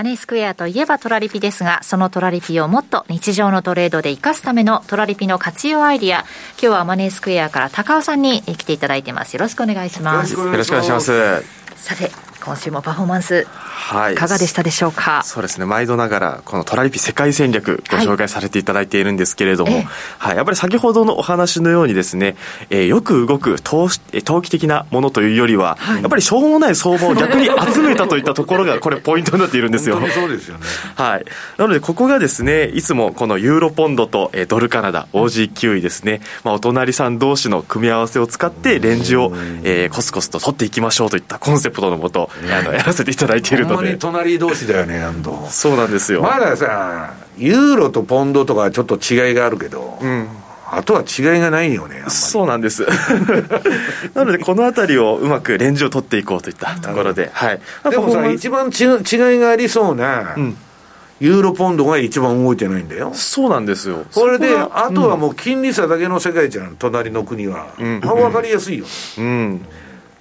マネースクエアといえばトラリピですが、そのトラリピをもっと日常のトレードで活かすためのトラリピの活用アイディア、今日はマネースクエアから高尾さんに来ていただいてます。よろしくお願いします。よろしくお願いします。さて、今週もパフォーマンス、はい、いかがでしたでしょうか？そうですね。毎度ながらこのトラリピ世界戦略ご紹介されていただいているんですけれども、はい、はい、やっぱり先ほどのお話のようにですね、えー、よく動く投投機的なものというよりは、はい、やっぱりしょうもない相場を逆に集めたといったところがこれポイントになっているんですよ。そうですよね。はい。なのでここがですねいつもこのユーロポンドと、えー、ドルカナダ OG9 位ですね、まあ、お隣さん同士の組み合わせを使ってレンジを、えー、コスコスと取っていきましょうといったコンセプトのもと、あのやらせていただいているので。隣同士だよね安藤そうなんですよ。まださユーロとポンドとかちょっと違いがあるけど、うん、あとは違いがないよねそうなんです。なのでこの辺りをうまくレンジを取っていこうといったところで、はい、でもさ一番ち違いがありそうな、うん。ユーロポンドが一番動いてないんだよ。そうなんですよ。これで、あとはもう金利差だけの世界じゃん、隣の国は。うん、分かりやすいよ。うん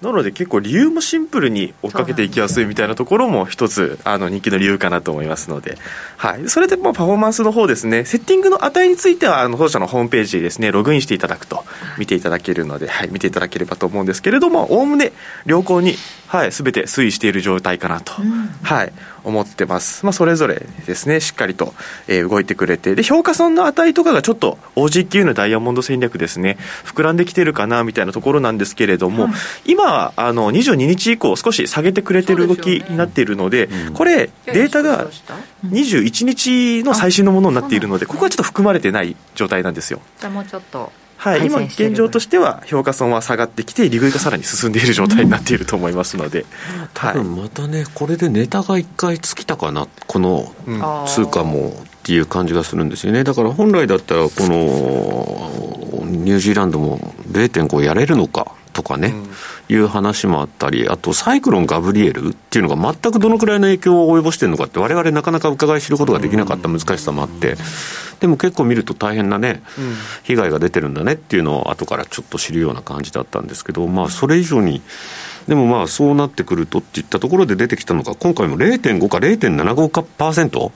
なので結構理由もシンプルに追っかけていきやすいみたいなところも一つあの人気の理由かなと思いますので、はい、それでまあパフォーマンスの方ですね。セッティングの値についてはあの当社のホームページでですねログインしていただくと見ていただけるので、はい、見ていただければと思うんですけれどもおおむね良好に、はい、全て推移している状態かなと、うん、はい思ってます、まあ、それぞれですね。しっかりと、えー、動いてくれて。で評価損の値とかがちょっと OG9 のダイヤモンド戦略ですね。膨らんできてるかなみたいなところなんですけれども、はい、今あの22日以降少し下げてくれてる動きになっているので、ね。うん、これデータが21日の最新のものになっているのでここはちょっと含まれてない状態なんですよ。じゃあもうちょっとはい、今現状としては評価損は下がってきて利食いがさらに進んでいる状態になっていると思いますので、多分またねこれでネタが1回尽きたかなこの通貨もっていう感じがするんですよね。だから本来だったらこのニュージーランドも0.5やれるのかとかね、うん、いう話もあったり、あとサイクロン・ガブリエルっていうのが全くどのくらいの影響を及ぼしてるのかって、われわれなかなか伺い知ることができなかった難しさもあって、でも結構見ると大変なね、被害が出てるんだねっていうのを後からちょっと知るような感じだったんですけど、まあ、それ以上に。でもまあそうなってくるとっていったところで出てきたのが、今回も0.5か0.75かパーセント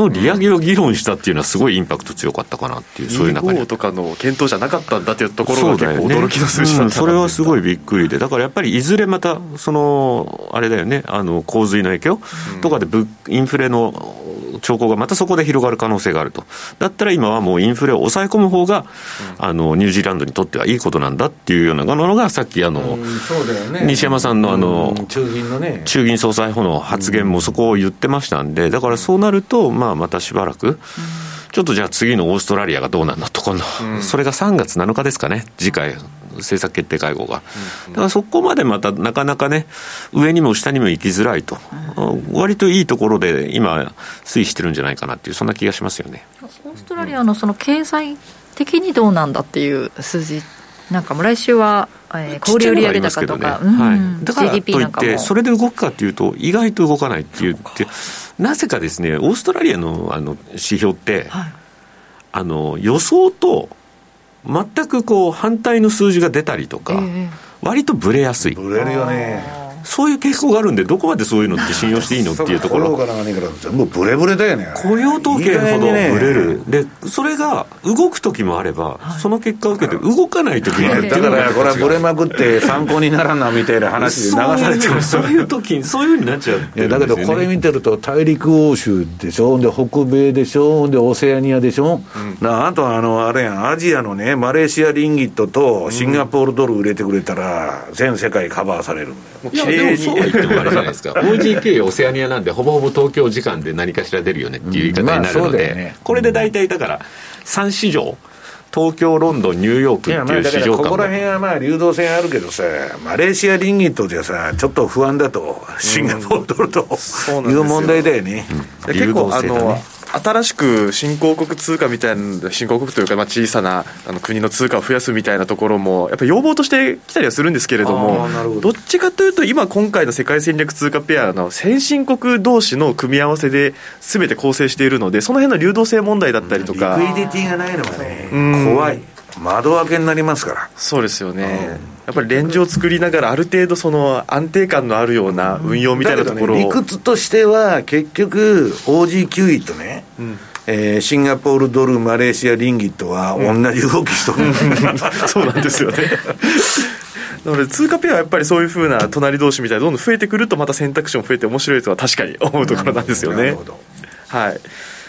の利上げを議論したっていうのは、すごいインパクト強かったかなっていう、そういう中に。とかの検討じゃなかったんだというところが結構驚きの数字だった、ねうん、それはすごいびっくりで、だからやっぱりいずれまた、そのあれだよね、あの洪水の影響とかでインフレの兆候がまたそこで広がる可能性があると、だったら今はもうインフレを抑え込む方が、うん、あのニュージーランドにとってはいいことなんだっていうようなのが、さっきあの、ね、西山さんのあの、中銀のね、中銀総裁補の発言もそこを言ってましたんで、だからそうなると、まあ、またしばらく。ちょっとじゃあ次のオーストラリアがどうなんだと、この、それが3月7日ですかね、次回、政策決定会合が、だからそこまでまたなかなかね、上にも下にも行きづらいと、割といいところで今、推移してるんじゃないかなっていう、そんな気がしますよね。オーストラリアのその経済的にどうなんだっていう数字、なんかも来週は、えー、小売売上高とか、ねはい、だからといって、それで動くかっていうと、意外と動かないって言って、なぜかですね、オーストラリアのあの指標って、はい、あの予想と全くこう反対の数字が出たりとか、割とぶれやすい。ぶれるよね。そういう傾向があるんでどこまでそういうのって信用していいのっていうところ。から何から全部ブレブレだよね雇用統計ほどブレる、ね、でそれが動く時もあれば、はい、その結果を受けて動かない時もあるだからこれはブレまくって参考にならんなみたいな話で流されてるそういう時にそういうふうになっちゃう、ね、だけどこれ見てると大陸欧州でしょで北米でしょでオセアニアでしょ、うん、あとあのあれやんアジアのねマレーシアリンギットとシンガポールドル売れてくれたら全世界カバーされるんだよでもそう。は言ってもあれじゃないですか。OGK オセアニアなんでほぼほぼ東京時間で何かしら出るよねっていう言い方になるので、うんまあね、これで大体だから3市場。東京、ロンドン、ニューヨークっていう市場ここら辺はまあ流動性あるけどさ、マレーシアリンギットじゃさ、ちょっと不安だと、シンガポールドルと、うん、いう問題だよね。うん、結構あの新しく新興国通貨みたいな、新興国というか、まあ、小さなあの国の通貨を増やすみたいなところも、やっぱり要望としてきたりはするんですけれども、どどっちかというと、今、今回の世界戦略通貨ペアの先進国同士の組み合わせで、すべて構成しているので、その辺の流動性問題だったりとか。リクイディティがないのがね、怖い。窓開けになりますから。そうですよね、やっぱりレンジを作りながらある程度その安定感のあるような運用みたいなところを、ね、理屈としては結局 OG9 とね、うん。えー、シンガポールドル、マレーシアリンギットは同じ動きしとる、うん、そうなんですよね。なので通貨ペアはやっぱりそういうふうな隣同士みたいなどんどん増えてくるとまた選択肢も増えて面白いとは確かに思うところなんですよね。はい、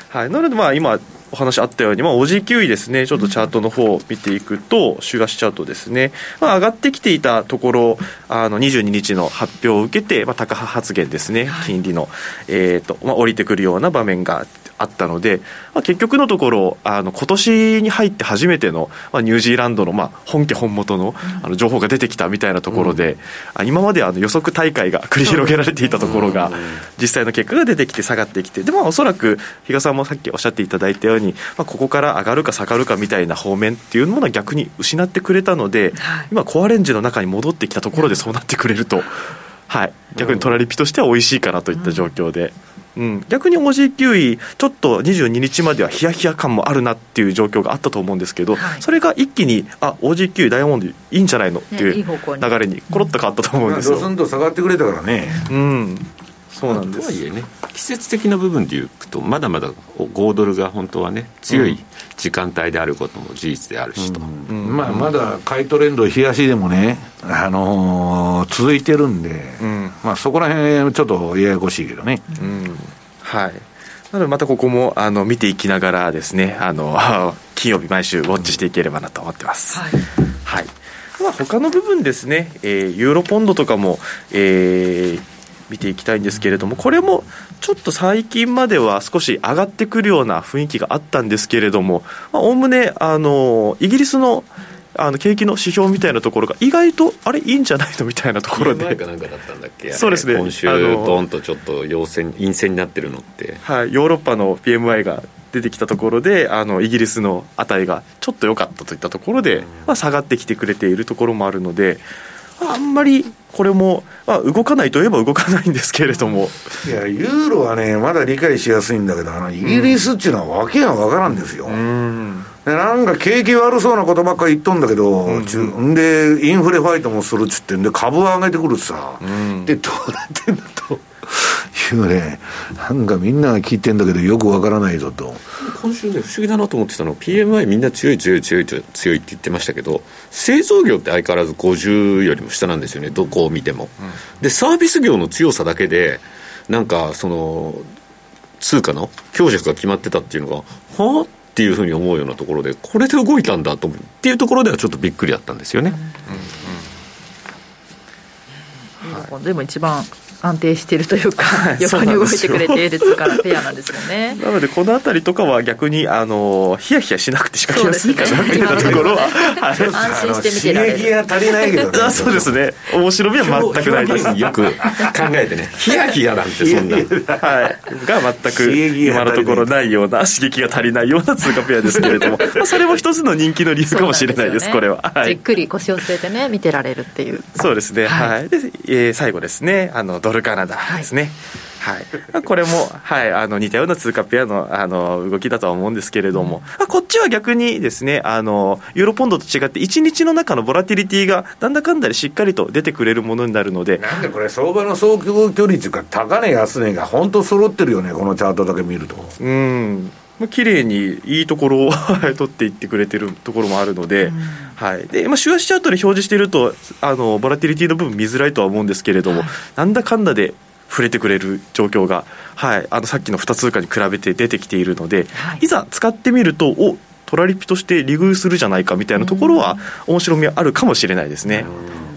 はい、なのでまあ今お話あったように、まあ、おじきゅいですね、ちょっとチャートの方を見ていくと、週足チャートですね、まあ、上がってきていたところ、あの22日の発表を受けて、まあ、高派発言ですね、金利の、えーとまあ、降りてくるような場面があったので、まあ、結局のところあの今年に入って初めての、まあ、ニュージーランドの、まあ、本家本元のあの情報が出てきたみたいなところで、うん、今まであの予測大会が繰り広げられていたところが、実際の結果が出てきて下がってきてでもおそらく比嘉さんもさっきおっしゃっていただいたように、まあ、ここから上がるか下がるかみたいな方面っていうものは逆に失ってくれたので、はい、今コアレンジの中に戻ってきたところでそうなってくれると。はい、逆にトラリピとしては美味しいかなといった状況で、うん、逆に OG9 位、ちょっと22日まではヒヤヒヤ感もあるなっていう状況があったと思うんですけど、はい、それが一気に、あ OG9 位、ダイヤモンドいいんじゃないの？っていう流れに、ころっと変わったと思うんですよ。ドスンと下がってくれたからね。うん。そうなんです。とはいえね。季節的な部分でいうとまだまだ5ドルが本当はね強い時間帯であることも事実であるしと、うんうん、まあ、まだ買いトレンド冷やしでもね、あのー、続いてるんで、うん、まあ、そこら辺ちょっとややこしいけどね、はい。なのでまたここもあの見ていきながらですねあの 金曜日毎週ウォッチしていければなと思ってます、はい、はい。まあ、他の部分ですね、えー、ユーロポンドとかも、えー、見ていきたいんですけれども、これもちょっと最近までは少し上がってくるような雰囲気があったんですけれども、おおむねあのイギリスのあの景気の指標みたいなところが意外とあれいいんじゃないのみたいなところで。そうですね。今週ドンとちょっと陽性陰性になってるのって。はいヨーロッパの PMI が出てきたところであのイギリスの値がちょっと良かったといったところで、まあ、下がってきてくれているところもあるのであんまりこれも、まあ、動かないといえば動かないんですけれども。いやユーロはねまだ理解しやすいんだけどあのイギリスっていうのはわけがわからんですよ、うん、でなんか景気悪そうなことばっかり言っとんだけど、うん、でインフレファイトもするっつってんで株を上げてくるさ、うん、でどうなってんだというねなんかみんなが聞いてんだけどよくわからないぞと。今週ね不思議だなと思ってたの PMI みんな強い強い強い強いって言ってましたけど製造業って相変わらず50よりも下なんですよねどこを見ても、うん、でサービス業の強さだけでなんかその通貨の強弱が決まってたっていうのがはあっていうふうに思うようなところでこれで動いたんだとっていうところではちょっとびっくりだったんですよね、うんうんはい、でも一番安定しているというか、横に動いてくれている通貨ペアなんですよね。なので、このあたりとかは逆に、あの、ヒヤヒヤしなくて仕掛けやすいかなっていうところは、安心して見てられる。刺激が足りないけど、ね、そうですね。面白みは全くないです。よく考えてね、ヒヤヒヤなんてそんな。はい。が全く今のところないような、刺激が足りないような通貨ペアですけれども、まあ、それも一つの人気の理由かもしれないです、これは。じっくり腰を据えてね、見てられるっていう。そうですね。はい。で、えー、最後ですね、あの、ドルカナダですね。はい。はい、これも、はい、あの似たような通貨ペアのあの動きだとは思うんですけれども、うん、こっちは逆にですねあのユーロポンドと違って1日の中のボラティリティがなんだかんだでしっかりと出てくれるものになるので。なんでこれ相場の総距離というか高値安値が本当揃ってるよねこのチャートだけ見ると。うんまあ、綺麗にいいところを 取っていってくれてるところもあるので、うん、はい。でまあ、週足チャートで表示しているとあのボラティリティの部分見づらいとは思うんですけれども、はい、なんだかんだで触れてくれる状況が、はい、あのさっきの2通貨に比べて出てきているので、はい、いざ使ってみるとおトラリピとして利食いするじゃないかみたいなところは面白みあるかもしれないですね。うん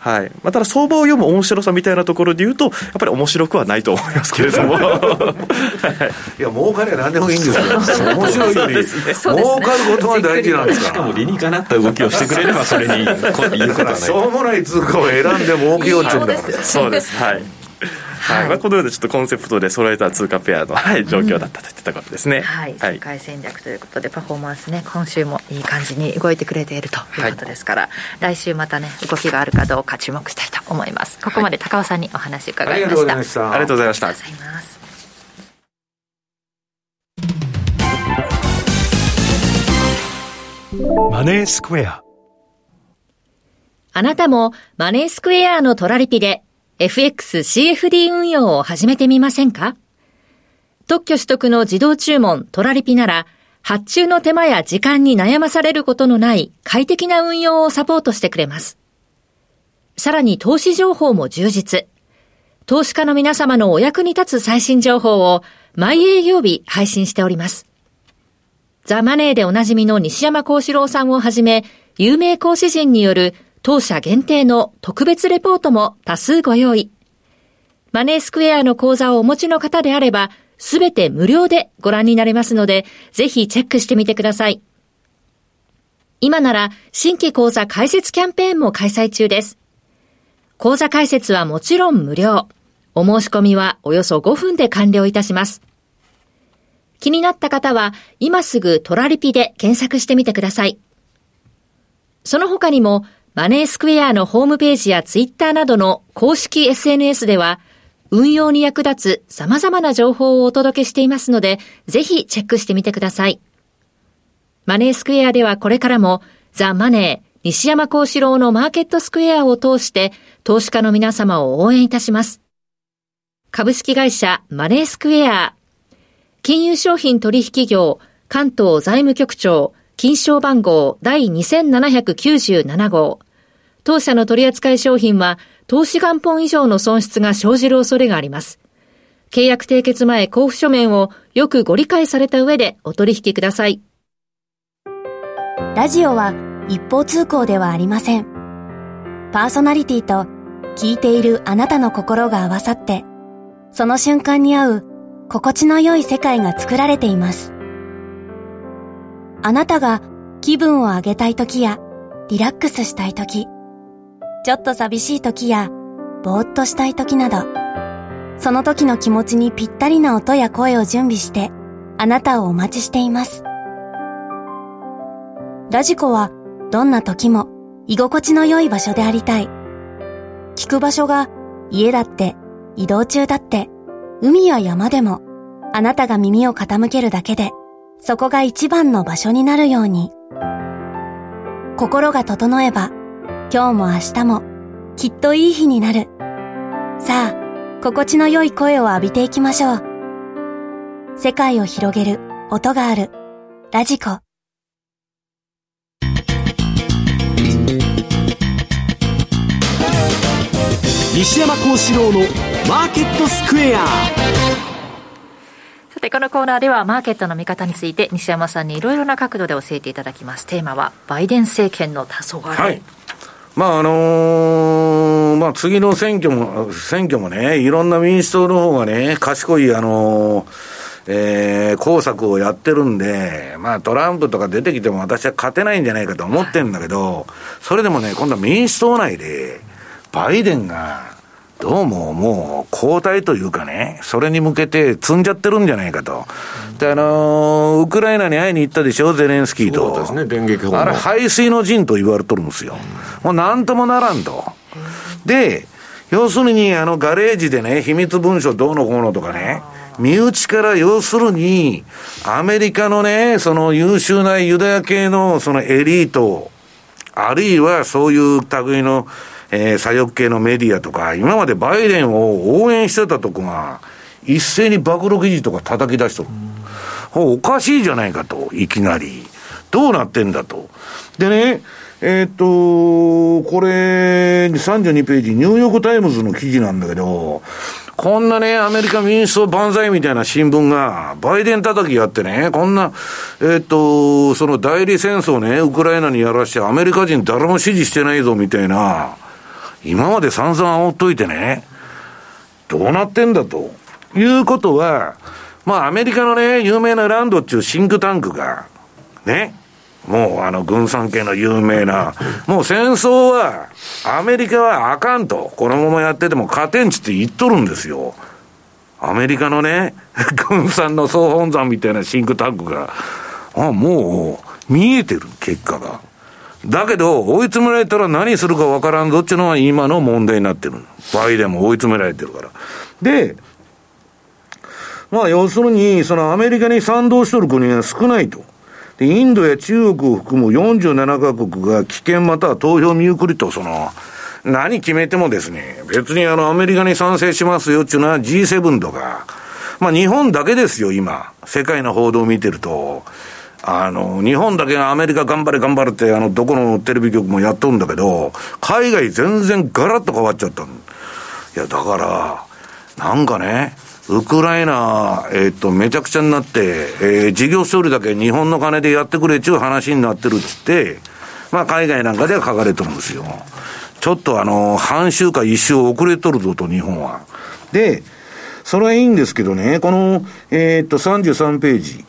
はい。まあ、ただ相場を読む面白さみたいなところで言うとやっぱり面白くはないと思いますけれども。いや儲かりゃ何でもいいんですよ。面白いより、ね、儲かることが大事なんですか。しかも理にかなった動きをしてくれればそれに言うことはない。しょうもない通貨を選んで儲けようって言うんだからそうです。はい はい、まあ、このようなちょっとコンセプトで揃えた通貨ペアの、はい、状況だったといったことですね、はい、世界戦略ということでパフォーマンスね今週もいい感じに動いてくれているということですから、はい、来週またね動きがあるかどうか注目したいと思います。ここまで高尾さんにお話伺いました、はい、ありがとうございました。ありがとうございましたマネースクエア。あなたもマネースクエアのトラリピで FXCFD 運用を始めてみませんか？特許取得の自動注文トラリピなら、発注の手間や時間に悩まされることのない快適な運用をサポートしてくれます。さらに投資情報も充実。投資家の皆様のお役に立つ最新情報を毎営業日配信しております。ザ・マネーでおなじみの西山幸四郎さんをはじめ、有名講師陣による当社限定の特別レポートも多数ご用意。マネースクエアの講座をお持ちの方であれば、すべて無料でご覧になれますので、ぜひチェックしてみてください。今なら新規講座開設キャンペーンも開催中です。講座開設はもちろん無料。お申し込みはおよそ5分で完了いたします。気になった方は今すぐトラリピで検索してみてください。その他にもマネースクエアのホームページやツイッターなどの公式 SNS では、運用に役立つ様々な情報をお届けしていますので、ぜひチェックしてみてください。マネースクエアではこれからも、ザ・マネー、西山幸四郎のマーケットスクエアを通して、投資家の皆様を応援いたします。株式会社マネースクエア、金融商品取引業、関東財務局長、金賞番号第2797号。当社の取扱い商品は投資元本以上の損失が生じる恐れがあります。契約締結前交付書面をよくご理解された上でお取引ください。ラジオは一方通行ではありません。パーソナリティと聞いているあなたの心が合わさって、その瞬間に合う心地の良い世界が作られています。あなたが気分を上げたい時やリラックスしたい時、ちょっと寂しい時やぼーっとしたい時など、その時の気持ちにぴったりな音や声を準備してあなたをお待ちしています。ラジコはどんな時も居心地の良い場所でありたい。聞く場所が家だって移動中だって海や山でもあなたが耳を傾けるだけでそこが一番の場所になるように。心が整えば、今日も明日もきっといい日になる。さあ、心地の良い声を浴びていきましょう。世界を広げる音がある。ラジコ。西山幸四郎のマーケットスクエア。さて、このコーナーではマーケットの見方について西山さんにいろいろな角度で教えていただきます。テーマは、バイデン政権の黄昏。はい。まああのー、まあ次の選挙も、選挙もね、いろんな民主党の方がね、賢い、あのー、えー、工作をやってるんで、まあトランプとか出てきても私は勝てないんじゃないかと思ってるんだけど、それでもね、今度は民主党内で、バイデンが、どうももう交代というかね、それに向けて積んじゃってるんじゃないかと。で、あのー、ウクライナに会いに行ったでしょ、ゼレンスキーと。そうですね、電撃あれ、排水の陣と言われとるんですよ。もうなんともならんと。で、要するに、あの、ガレージでね、秘密文書どうのこうのとかね、身内から要するに、アメリカのね、その優秀なユダヤ系のそのエリート、あるいはそういう類の、えー、左翼系のメディアとか、今までバイデンを応援してたとこが、一斉に暴露記事とか叩き出しとる。おかしいじゃないかと、いきなり。どうなってんだと。でね、えっ、と、これ、32ページ、ニューヨークタイムズの記事なんだけど、こんなね、アメリカ民主党万歳みたいな新聞が、バイデン叩きやってね、こんな、えっ、と、その代理戦争ね、ウクライナにやらして、アメリカ人誰も支持してないぞみたいな、今まで散々煽っといてね、どうなってんだと。いうことは、まあアメリカのね、有名なランドっていうシンクタンクが、ね、もうあの軍産系の有名な、もう戦争は、アメリカはあかんと、このままやってても勝てんちって言っとるんですよ。アメリカのね、軍産の総本山みたいなシンクタンクが、あもう見えてる、結果が。だけど、追い詰められたら何するかわからんぞっていうのは今の問題になってる。バイデンも追い詰められてるから。で、まあ要するに、そのアメリカに賛同しとる国が少ないと。で、インドや中国を含む47カ国が棄権または投票見送りと、その、何決めてもですね、別にあの、アメリカに賛成しますよっていうのは G7 とか、まあ日本だけですよ、今。世界の報道を見てると。あの、日本だけがアメリカ頑張れ頑張れって、あの、どこのテレビ局もやっとるんだけど、海外全然ガラッと変わっちゃったいや、だから、なんかね、ウクライナ、えっ、と、めちゃくちゃになって、えー、事業処理だけ日本の金でやってくれっちゅう話になってるっつって、まあ、海外なんかでは書かれてるんですよ。ちょっとあの、半週か一週遅れとるぞと、日本は。で、それはいいんですけどね、この、えっ、と、33ページ。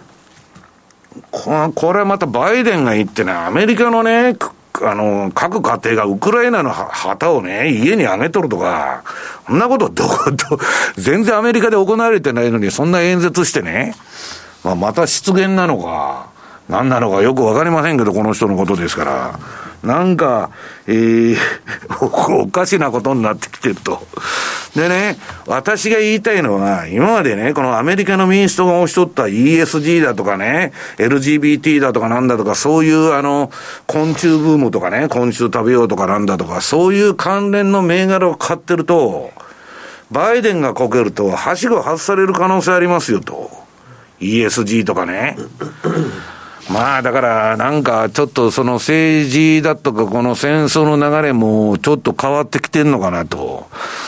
ここれはまたバイデンが言ってね、アメリカのね、あの、各家庭がウクライナの旗をね、家にあげとるとか、そんなことどこ、ど、全然アメリカで行われてないのに、そんな演説してね、まあ、また失言なのか、何なのかよくわかりませんけど、この人のことですから。なんか、えー、おかしなことになってきてると。でね、私が言いたいのは、今までね、このアメリカの民主党が押しとった ESG だとかね、LGBT だとかなんだとか、そういうあの、昆虫ブームとかね、昆虫食べようとかなんだとか、そういう関連の銘柄を買ってると、バイデンがこけると、はしご外される可能性ありますよと。ESG とかね。まあだからなんかちょっとその政治だとかこの戦争の流れもちょっと変わってきてるのかなと。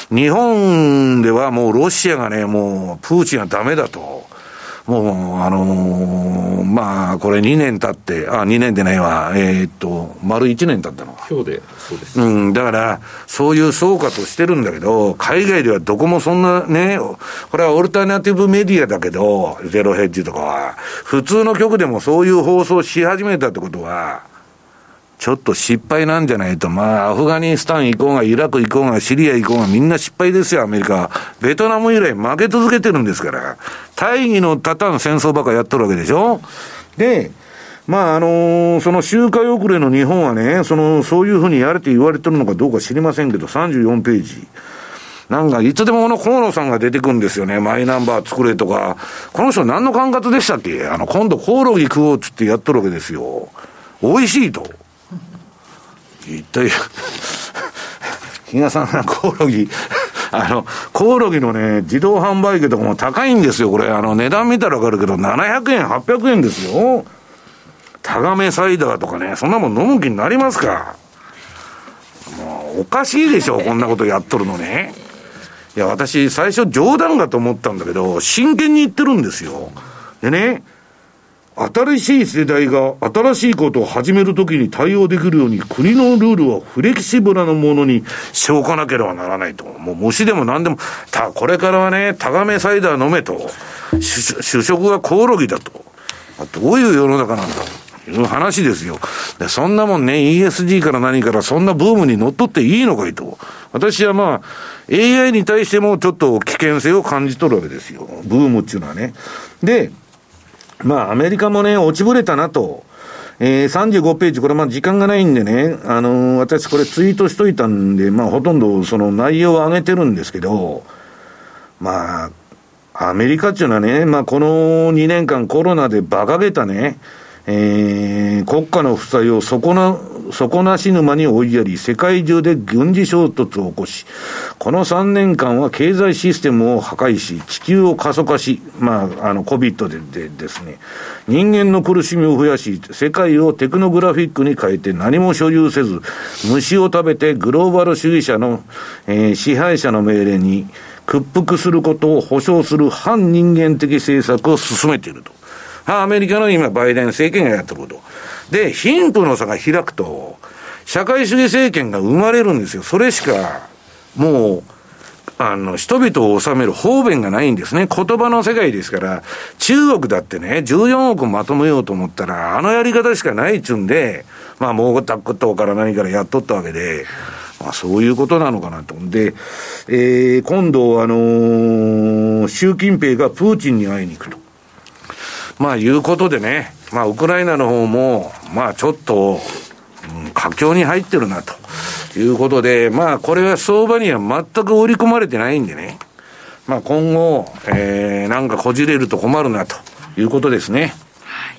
日本ではもうロシアがね、もうプーチンはだめだと。もう、あのー、まあ、これ2年経って、あ、2年でないわ、えー、っと、丸1年経ったの今日で、そうです。うん、だから、そういう総括をしてるんだけど、海外ではどこもそんなね、これはオルタナティブメディアだけど、ゼロヘッジとかは、普通の局でもそういう放送し始めたってことは、ちょっと失敗なんじゃないと。まあ、アフガニスタン行こうが、イラク行こうが、シリア行こうが、みんな失敗ですよ、アメリカ。ベトナム以来負け続けてるんですから。大義の立たん戦争ばっかやっとるわけでしょで、まあ、あの、その周回遅れの日本はね、その、そういうふうにやれと言われてるのかどうか知りませんけど、34ページ。なんか、いつでもこの河野さんが出てくるんですよね。マイナンバー作れとか。この人何の管轄でしたっけ？あの、今度コオロギ食おうっつってやっとるわけですよ。美味しいと。一体、比嘉さんコオロギ、あの、コオロギのね、自動販売機とかも高いんですよ、これ。あの、値段見たらわかるけど、700円、800円ですよ。タガメサイダーとかね、そんなもん飲む気になりますかもう、おかしいでしょ、こんなことやっとるのね。いや、私、最初冗談かと思ったんだけど、真剣に言ってるんですよ。でね、新しい世代が新しいことを始めるときに対応できるように国のルールはフレキシブルなものにしておかなければならないと。もう虫でも何でも、た、これからはね、タガメサイダー飲めと。主食はコオロギだと。どういう世の中なんだという話ですよ。でそんなもんね、ESG から何からそんなブームに乗っ取っていいのかいと。私はまあ、AI に対してもちょっと危険性を感じ取るわけですよ。ブームっていうのはね。で、まあ、アメリカもね、落ちぶれたなと。えー、35ページ、これまあ時間がないんでね、あのー、私これツイートしといたんで、まあほとんどその内容を上げてるんですけど、まあ、アメリカっていうのはね、まあこの2年間コロナで馬鹿げたね、えー、国家の負債を底な、底なし沼に追いやり、世界中で軍事衝突を起こし、この3年間は経済システムを破壊し、地球を過疎化し、まあ、あの、COVID ででですね、人間の苦しみを増やし、世界をテクノグラフィックに変えて何も所有せず、虫を食べてグローバル主義者の、えー、支配者の命令に屈服することを保障する反人間的政策を進めていると。アメリカの今、バイデン政権がやったこと。で、貧富の差が開くと、社会主義政権が生まれるんですよ。それしか、もう、あの、人々を治める方便がないんですね。言葉の世界ですから、中国だってね、14億まとめようと思ったら、あのやり方しかないっちゅんで、まあ、もうタックトから何からやっとったわけで、まあ、そういうことなのかなと。で、えー、今度、あのー、習近平がプーチンに会いに行くと。まあ、いうことでね、まあ、ウクライナの方も、まあ、ちょっと、うん、佳境に入ってるな、ということで、まあ、これは相場には全く織り込まれてないんでね、まあ、今後、えー、なんかこじれると困るな、ということですね。は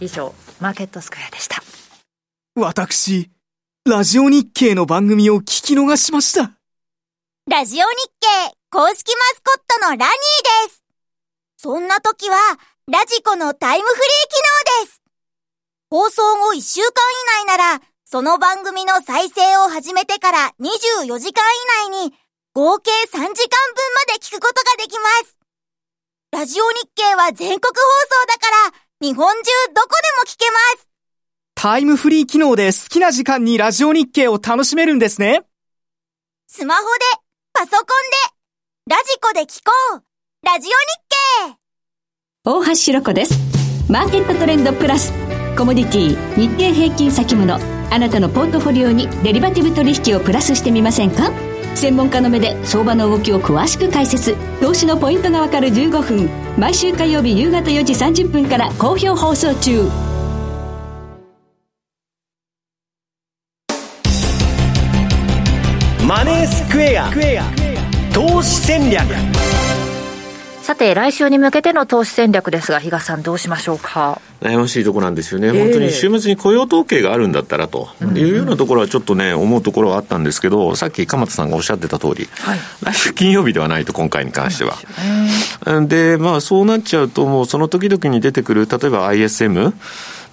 い。以上、マーケットスクエアでした。私、ラジオ日経の番組を聞き逃しました。ラジオ日経公式マスコットのラニーです。そんな時は、ラジコのタイムフリー機能です。放送後1週間以内なら、その番組の再生を始めてから24時間以内に、合計3時間分まで聞くことができます。ラジオ日経は全国放送だから、日本中どこでも聞けます。タイムフリー機能で好きな時間にラジオ日経を楽しめるんですね。スマホで、パソコンで、ラジコで聞こう。ラジオ日経大橋ひろ子です。マーケットトレンドプラス。コモディティ日経平均先物。あなたのポートフォリオにデリバティブ取引をプラスしてみませんか？専門家の目で相場の動きを詳しく解説。投資のポイントがわかる15分。毎週火曜日夕方4時30分から好評放送中。マネースクエア。投資戦略。さて、来週に向けての投資戦略ですが、比嘉さん、どうしましょうか？悩ましいところなんですよね、えー、本当に週末に雇用統計があるんだったらというようなところはちょっとね、思うところはあったんですけど、さっき鎌田さんがおっしゃってた通り、はい、来週金曜日ではないと、今回に関しては。で、まあ、そうなっちゃうと、もうその時々に出てくる、例えば ISM、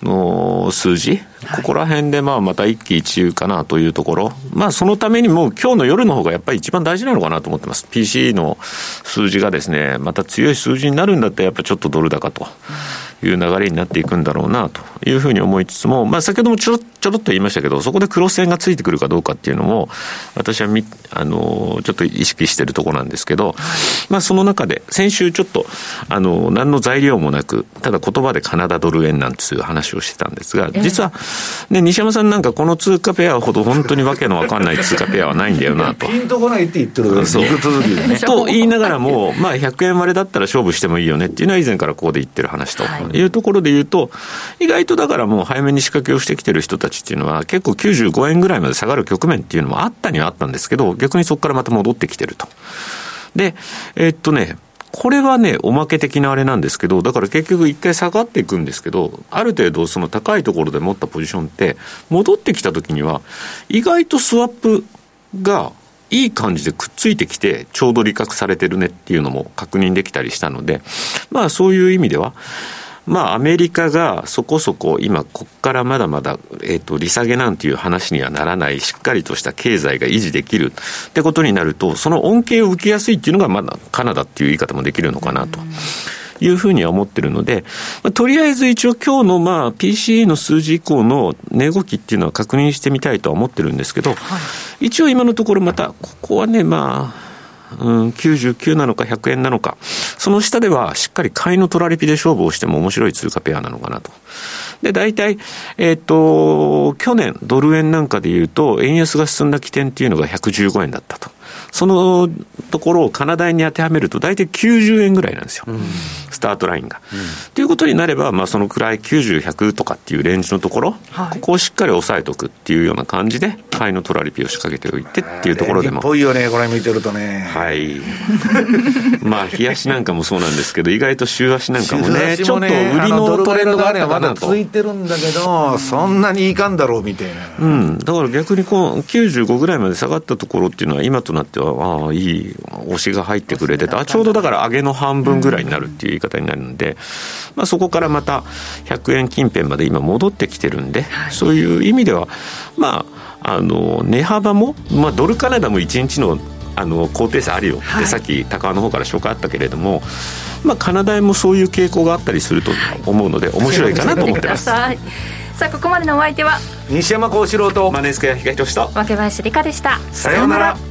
の数字、ここら辺でまあまた一喜一憂かなというところ、まあそのためにも今日の夜の方がやっぱり一番大事なのかなと思ってます。PC の数字がですね、また強い数字になるんだったらやっぱちょっとドル高と。いう流れになっていくんだろうなというふうに思いつつも、まあ、先ほどもちょろちょろっと言いましたけど、そこでクロス線がついてくるかどうかっていうのも、私はみあのちょっと意識してるところなんですけど、まあ、その中で、先週ちょっとあの何の材料もなく、ただ言葉でカナダドル円なんていう話をしてたんですが、実は、ね、西山さんなんかこの通貨ペアほど本当にわけのわかんない通貨ペアはないんだよなと。ピンとこないって言ってるそうと言いながらも、まあ、100円割れだったら勝負してもいいよねっていうのは以前からここで言ってる話というところで言うと、意外とだからもう早めに仕掛けをしてきてる人たちっていうのは、結構95円ぐらいまで下がる局面っていうのもあったにはあったんですけど、逆にそこからまた戻ってきてると。で、えー、っとね、これはね、おまけ的なあれなんですけど、だから結局一回下がっていくんですけど、ある程度その高いところで持ったポジションって、戻ってきた時には、意外とスワップがいい感じでくっついてきて、ちょうど利確されてるねっていうのも確認できたりしたので、まあそういう意味では、まあ、アメリカがそこそこ今、ここからまだまだ、えっ、ー、と、利下げなんていう話にはならない、しっかりとした経済が維持できる。ってことになると、その恩恵を受けやすいっていうのが、まだカナダっていう言い方もできるのかなと。いうふうには思ってるので、まあ、とりあえず一応今日のまあ PCE の数字以降の値動きっていうのは確認してみたいとは思ってるんですけど、はい、一応今のところまた、ここはね、まあ、うん、99なのか100円なのか、その下ではしっかり買いのトラリピで勝負をしても面白い通貨ペアなのかなと。で、大体、えっ、ー、と、去年ドル円なんかで言うと、円安が進んだ起点っていうのが115円だったと。そのところをカナダ円に当てはめると、大体90円ぐらいなんですよ、うん、スタートラインが。と、うん、いうことになれば、まあ、そのくらい90、100とかっていうレンジのところ、はい、ここをしっかり押さえておくっていうような感じで、買いのトラリピを仕掛けておいてっていうところでも。っぽいよね、これ見てるとね。はい。まあ、日足なんかもそうなんですけど、意外と週足なんかもね、ちょっと売りのトレンドがあまだ続いてるんだけど、そんなにいかんだろうみたいな。うん、だから逆にこう、95ぐらいまで下がったところっていうのは、今となっては、ああ、いい押しが入ってくれてた、ちょうどだから上げの半分ぐらいになるっていう言い方になるんで、まあ、そこからまた100円近辺まで今戻ってきてるんで、そういう意味では、まあ、あの値幅も、まあ、ドルカナダも1日のあの高低差あるよ。って、はい、さっき高尾の方から紹介あったけれども、まあ、カナダ円もそういう傾向があったりすると思うので、面白いかなと思ってます。さあここまでのお相手は西山幸四郎とマネースクエア東と。若林理香でした。さようなら